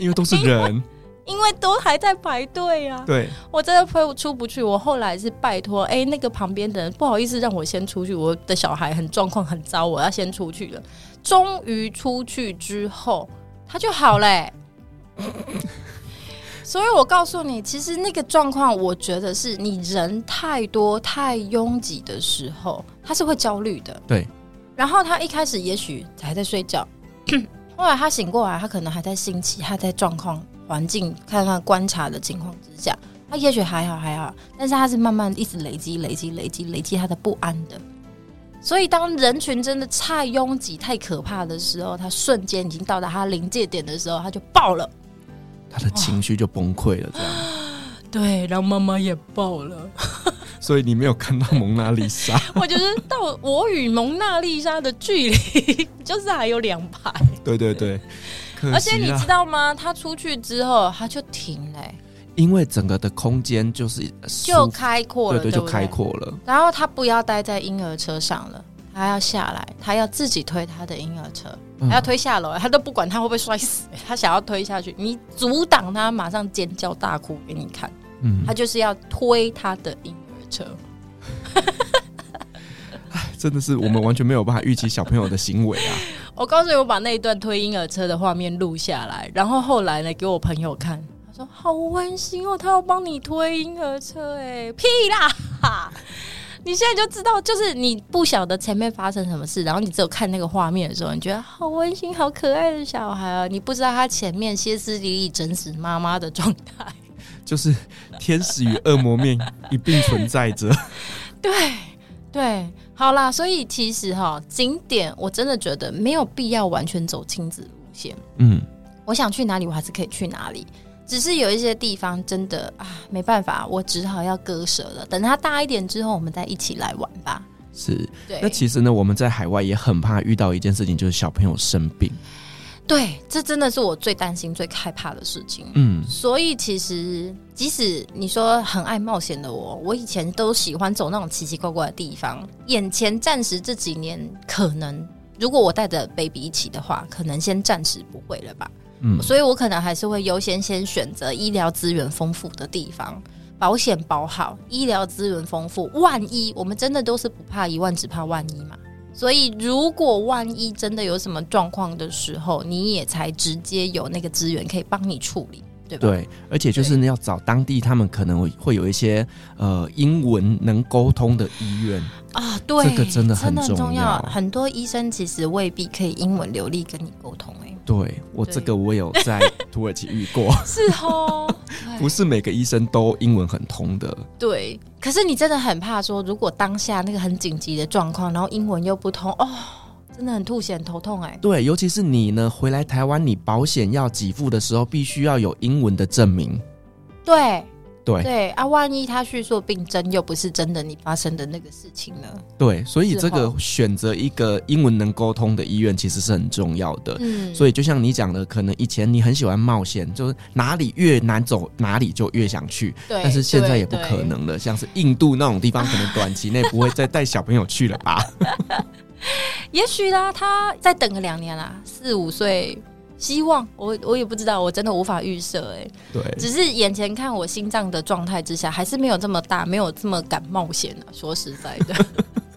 因为都是人，因为，都还在排队啊。对，我真的推我出不去。我后来是拜托，哎、欸，那个旁边的人不好意思让我先出去，我的小孩很状况很糟，我要先出去了。终于出去之后。他就好嘞、欸，所以我告诉你，其实那个状况，我觉得是你人太多太拥挤的时候，他是会焦虑的。对。然后他一开始也许还在睡觉，后来他醒过来，他可能还在兴起，他在状况、环境看看观察的情况之下，他也许还好还好，但是他是慢慢一直累积、累积、累积、累积他的不安的。所以，当人群真的太拥挤、太可怕的时候，他瞬间已经到达他临界点的时候，他就爆了，他的情绪就崩溃了。这样，对，然后妈妈也爆了。所以你没有看到蒙娜丽莎？我觉得到我与蒙娜丽莎的距离就是还有两排。对对对，而且你知道吗？他出去之后他就停了、欸。因为整个的空间就是就开阔了，对对，就开阔了。然后他不要待在婴儿车上了，他要下来，他要自己推他的婴儿车，他要推下楼，他都不管他会不会摔死，他想要推下去，你阻挡他，马上尖叫大哭给你看。嗯，他就是要推他的婴儿车。哎，真的是我们完全没有办法预期小朋友的行为啊！我告诉你，我把那一段推婴儿车的画面录下来，然后后来呢，给我朋友看。说好温馨哦，他要帮你推婴儿车，哎，屁啦！你现在就知道，就是你不晓得前面发生什么事，然后你只有看那个画面的时候，你觉得好温馨、好可爱的小孩啊！你不知道他前面歇斯底里整死妈妈的状态，就是天使与恶魔面一并存在着。对对，好啦，所以其实哈，景点我真的觉得没有必要完全走亲子路线。嗯，我想去哪里，我还是可以去哪里。只是有一些地方真的啊，没办法，我只好要割舍了。等他大一点之后，我们再一起来玩吧。是，对。那其实呢，我们在海外也很怕遇到一件事情，就是小朋友生病。对，这真的是我最担心、最害怕的事情。嗯，所以其实即使你说很爱冒险的我，我以前都喜欢走那种奇奇怪怪的地方。眼前暂时这几年，可能如果我带着 baby 一起的话，可能先暂时不会了吧。嗯，所以我可能还是会优先先选择医疗资源丰富的地方，保险保好，医疗资源丰富，万一我们真的都是不怕一万，只怕万一嘛。所以如果万一真的有什么状况的时候，你也才直接有那个资源可以帮你处理。对，吧对，而且就是你要找当地，他们可能会有一些呃英文能沟通的医院啊，对，这个真的很重要。很重要。很多医生其实未必可以英文流利跟你沟通，欸，哎，对我这个我有在土耳其遇过，是哦，不是每个医生都英文很通的，对。可是你真的很怕说，如果当下那个很紧急的状况，然后英文又不通，哦。真的很吐血、很头痛哎、欸。对，尤其是你呢，回来台湾，你保险要给付的时候，必须要有英文的证明。对，对，对啊！万一他叙述病症又不是真的，你发生的那个事情呢？对，所以这个选择一个英文能沟通的医院，其实是很重要的。嗯，所以就像你讲的，可能以前你很喜欢冒险，就是哪里越难走，哪里就越想去。对，但是现在也不可能了。像是印度那种地方，可能短期内不会再带小朋友去了吧？也许啦，他再等个两年啦，四五岁，希望我我也不知道，我真的无法预设哎。对，只是眼前看我心脏的状态之下，还是没有这么大，没有这么敢冒险啊。说实在的，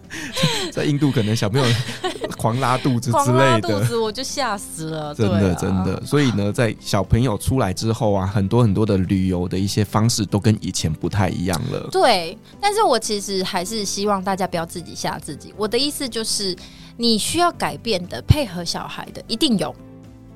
在印度可能小朋友 狂拉肚子之类的，肚子我就吓死了，真的真的。所以呢，在小朋友出来之后啊，很多很多的旅游的一些方式都跟以前不太一样了。对，但是我其实还是希望大家不要自己吓自己。我的意思就是，你需要改变的，配合小孩的一定有，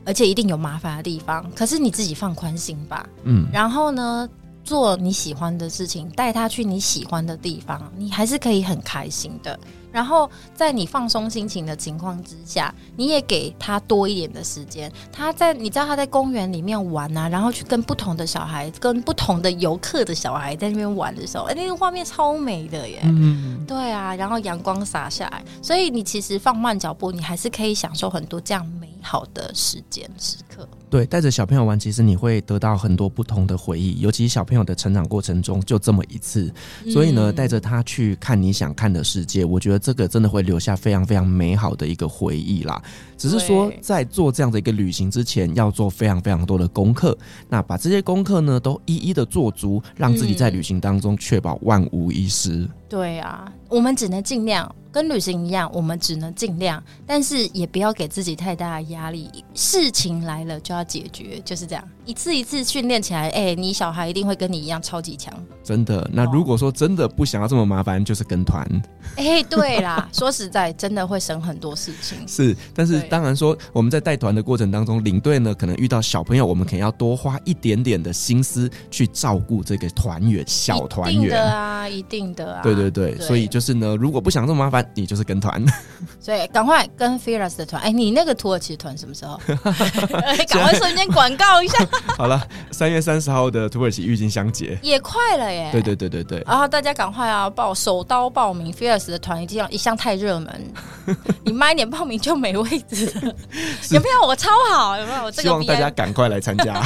而且一定有麻烦的地方。可是你自己放宽心吧，嗯。然后呢，做你喜欢的事情，带他去你喜欢的地方，你还是可以很开心的。然后在你放松心情的情况之下，你也给他多一点的时间。他在你知道他在公园里面玩啊，然后去跟不同的小孩、跟不同的游客的小孩在那边玩的时候，哎，那个画面超美的耶！嗯，对啊，然后阳光洒下来，所以你其实放慢脚步，你还是可以享受很多这样美好的时间时刻。对，带着小朋友玩，其实你会得到很多不同的回忆，尤其小朋友的成长过程中就这么一次，所以呢，带着他去看你想看的世界，我觉得这个真的会留下非常非常美好的一个回忆啦。只是说，在做这样的一个旅行之前，要做非常非常多的功课，那把这些功课呢都一一的做足，让自己在旅行当中确保万无一失。对啊，我们只能尽量。跟旅行一样，我们只能尽量，但是也不要给自己太大的压力。事情来了就要解决，就是这样，一次一次训练起来。哎、欸，你小孩一定会跟你一样超级强。真的？那如果说真的不想要这么麻烦，就是跟团。哎、欸，对啦，说实在，真的会省很多事情。是，但是当然说，我们在带团的过程当中，领队呢可能遇到小朋友，我们可能要多花一点点的心思去照顾这个团员、小团员。的啊，一定的啊。对对对，对所以就是呢，如果不想这么麻烦。你就是跟团，所以赶快跟 Fearless 的团。哎，你那个土耳其团什么时候？赶快瞬间广告一下。好了，三月三十号的土耳其郁金香节也快了耶！对对对对对。然后大家赶快啊，报手刀报名 Fearless 的团，一定要一向太热门，你慢一点报名就没位置了。有没有我超好？有没有我这个？希望大家赶快来参加。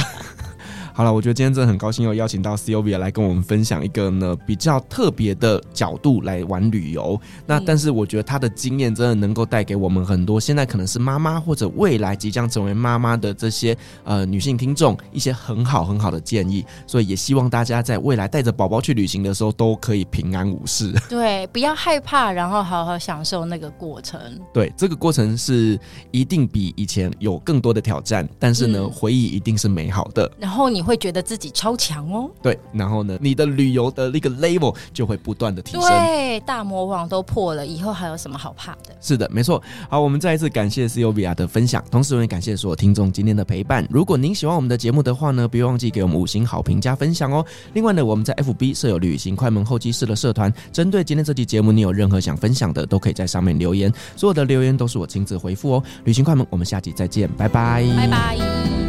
好了，我觉得今天真的很高兴，又邀请到 Sylvia 来跟我们分享一个呢比较特别的角度来玩旅游。那但是我觉得她的经验真的能够带给我们很多现在可能是妈妈或者未来即将成为妈妈的这些呃女性听众一些很好很好的建议。所以也希望大家在未来带着宝宝去旅行的时候都可以平安无事。对，不要害怕，然后好好享受那个过程。对，这个过程是一定比以前有更多的挑战，但是呢，嗯、回忆一定是美好的。然后你。会觉得自己超强哦，对，然后呢，你的旅游的那个 level 就会不断的提升，对，大魔王都破了，以后还有什么好怕的？是的，没错。好，我们再一次感谢 Sylvia 的分享，同时我也感谢所有听众今天的陪伴。如果您喜欢我们的节目的话呢，别忘记给我们五星好评加分享哦。另外呢，我们在 FB 设有旅行快门候机室的社团，针对今天这期节目，你有任何想分享的，都可以在上面留言，所有的留言都是我亲自回复哦。旅行快门，我们下期再见，拜拜，拜拜。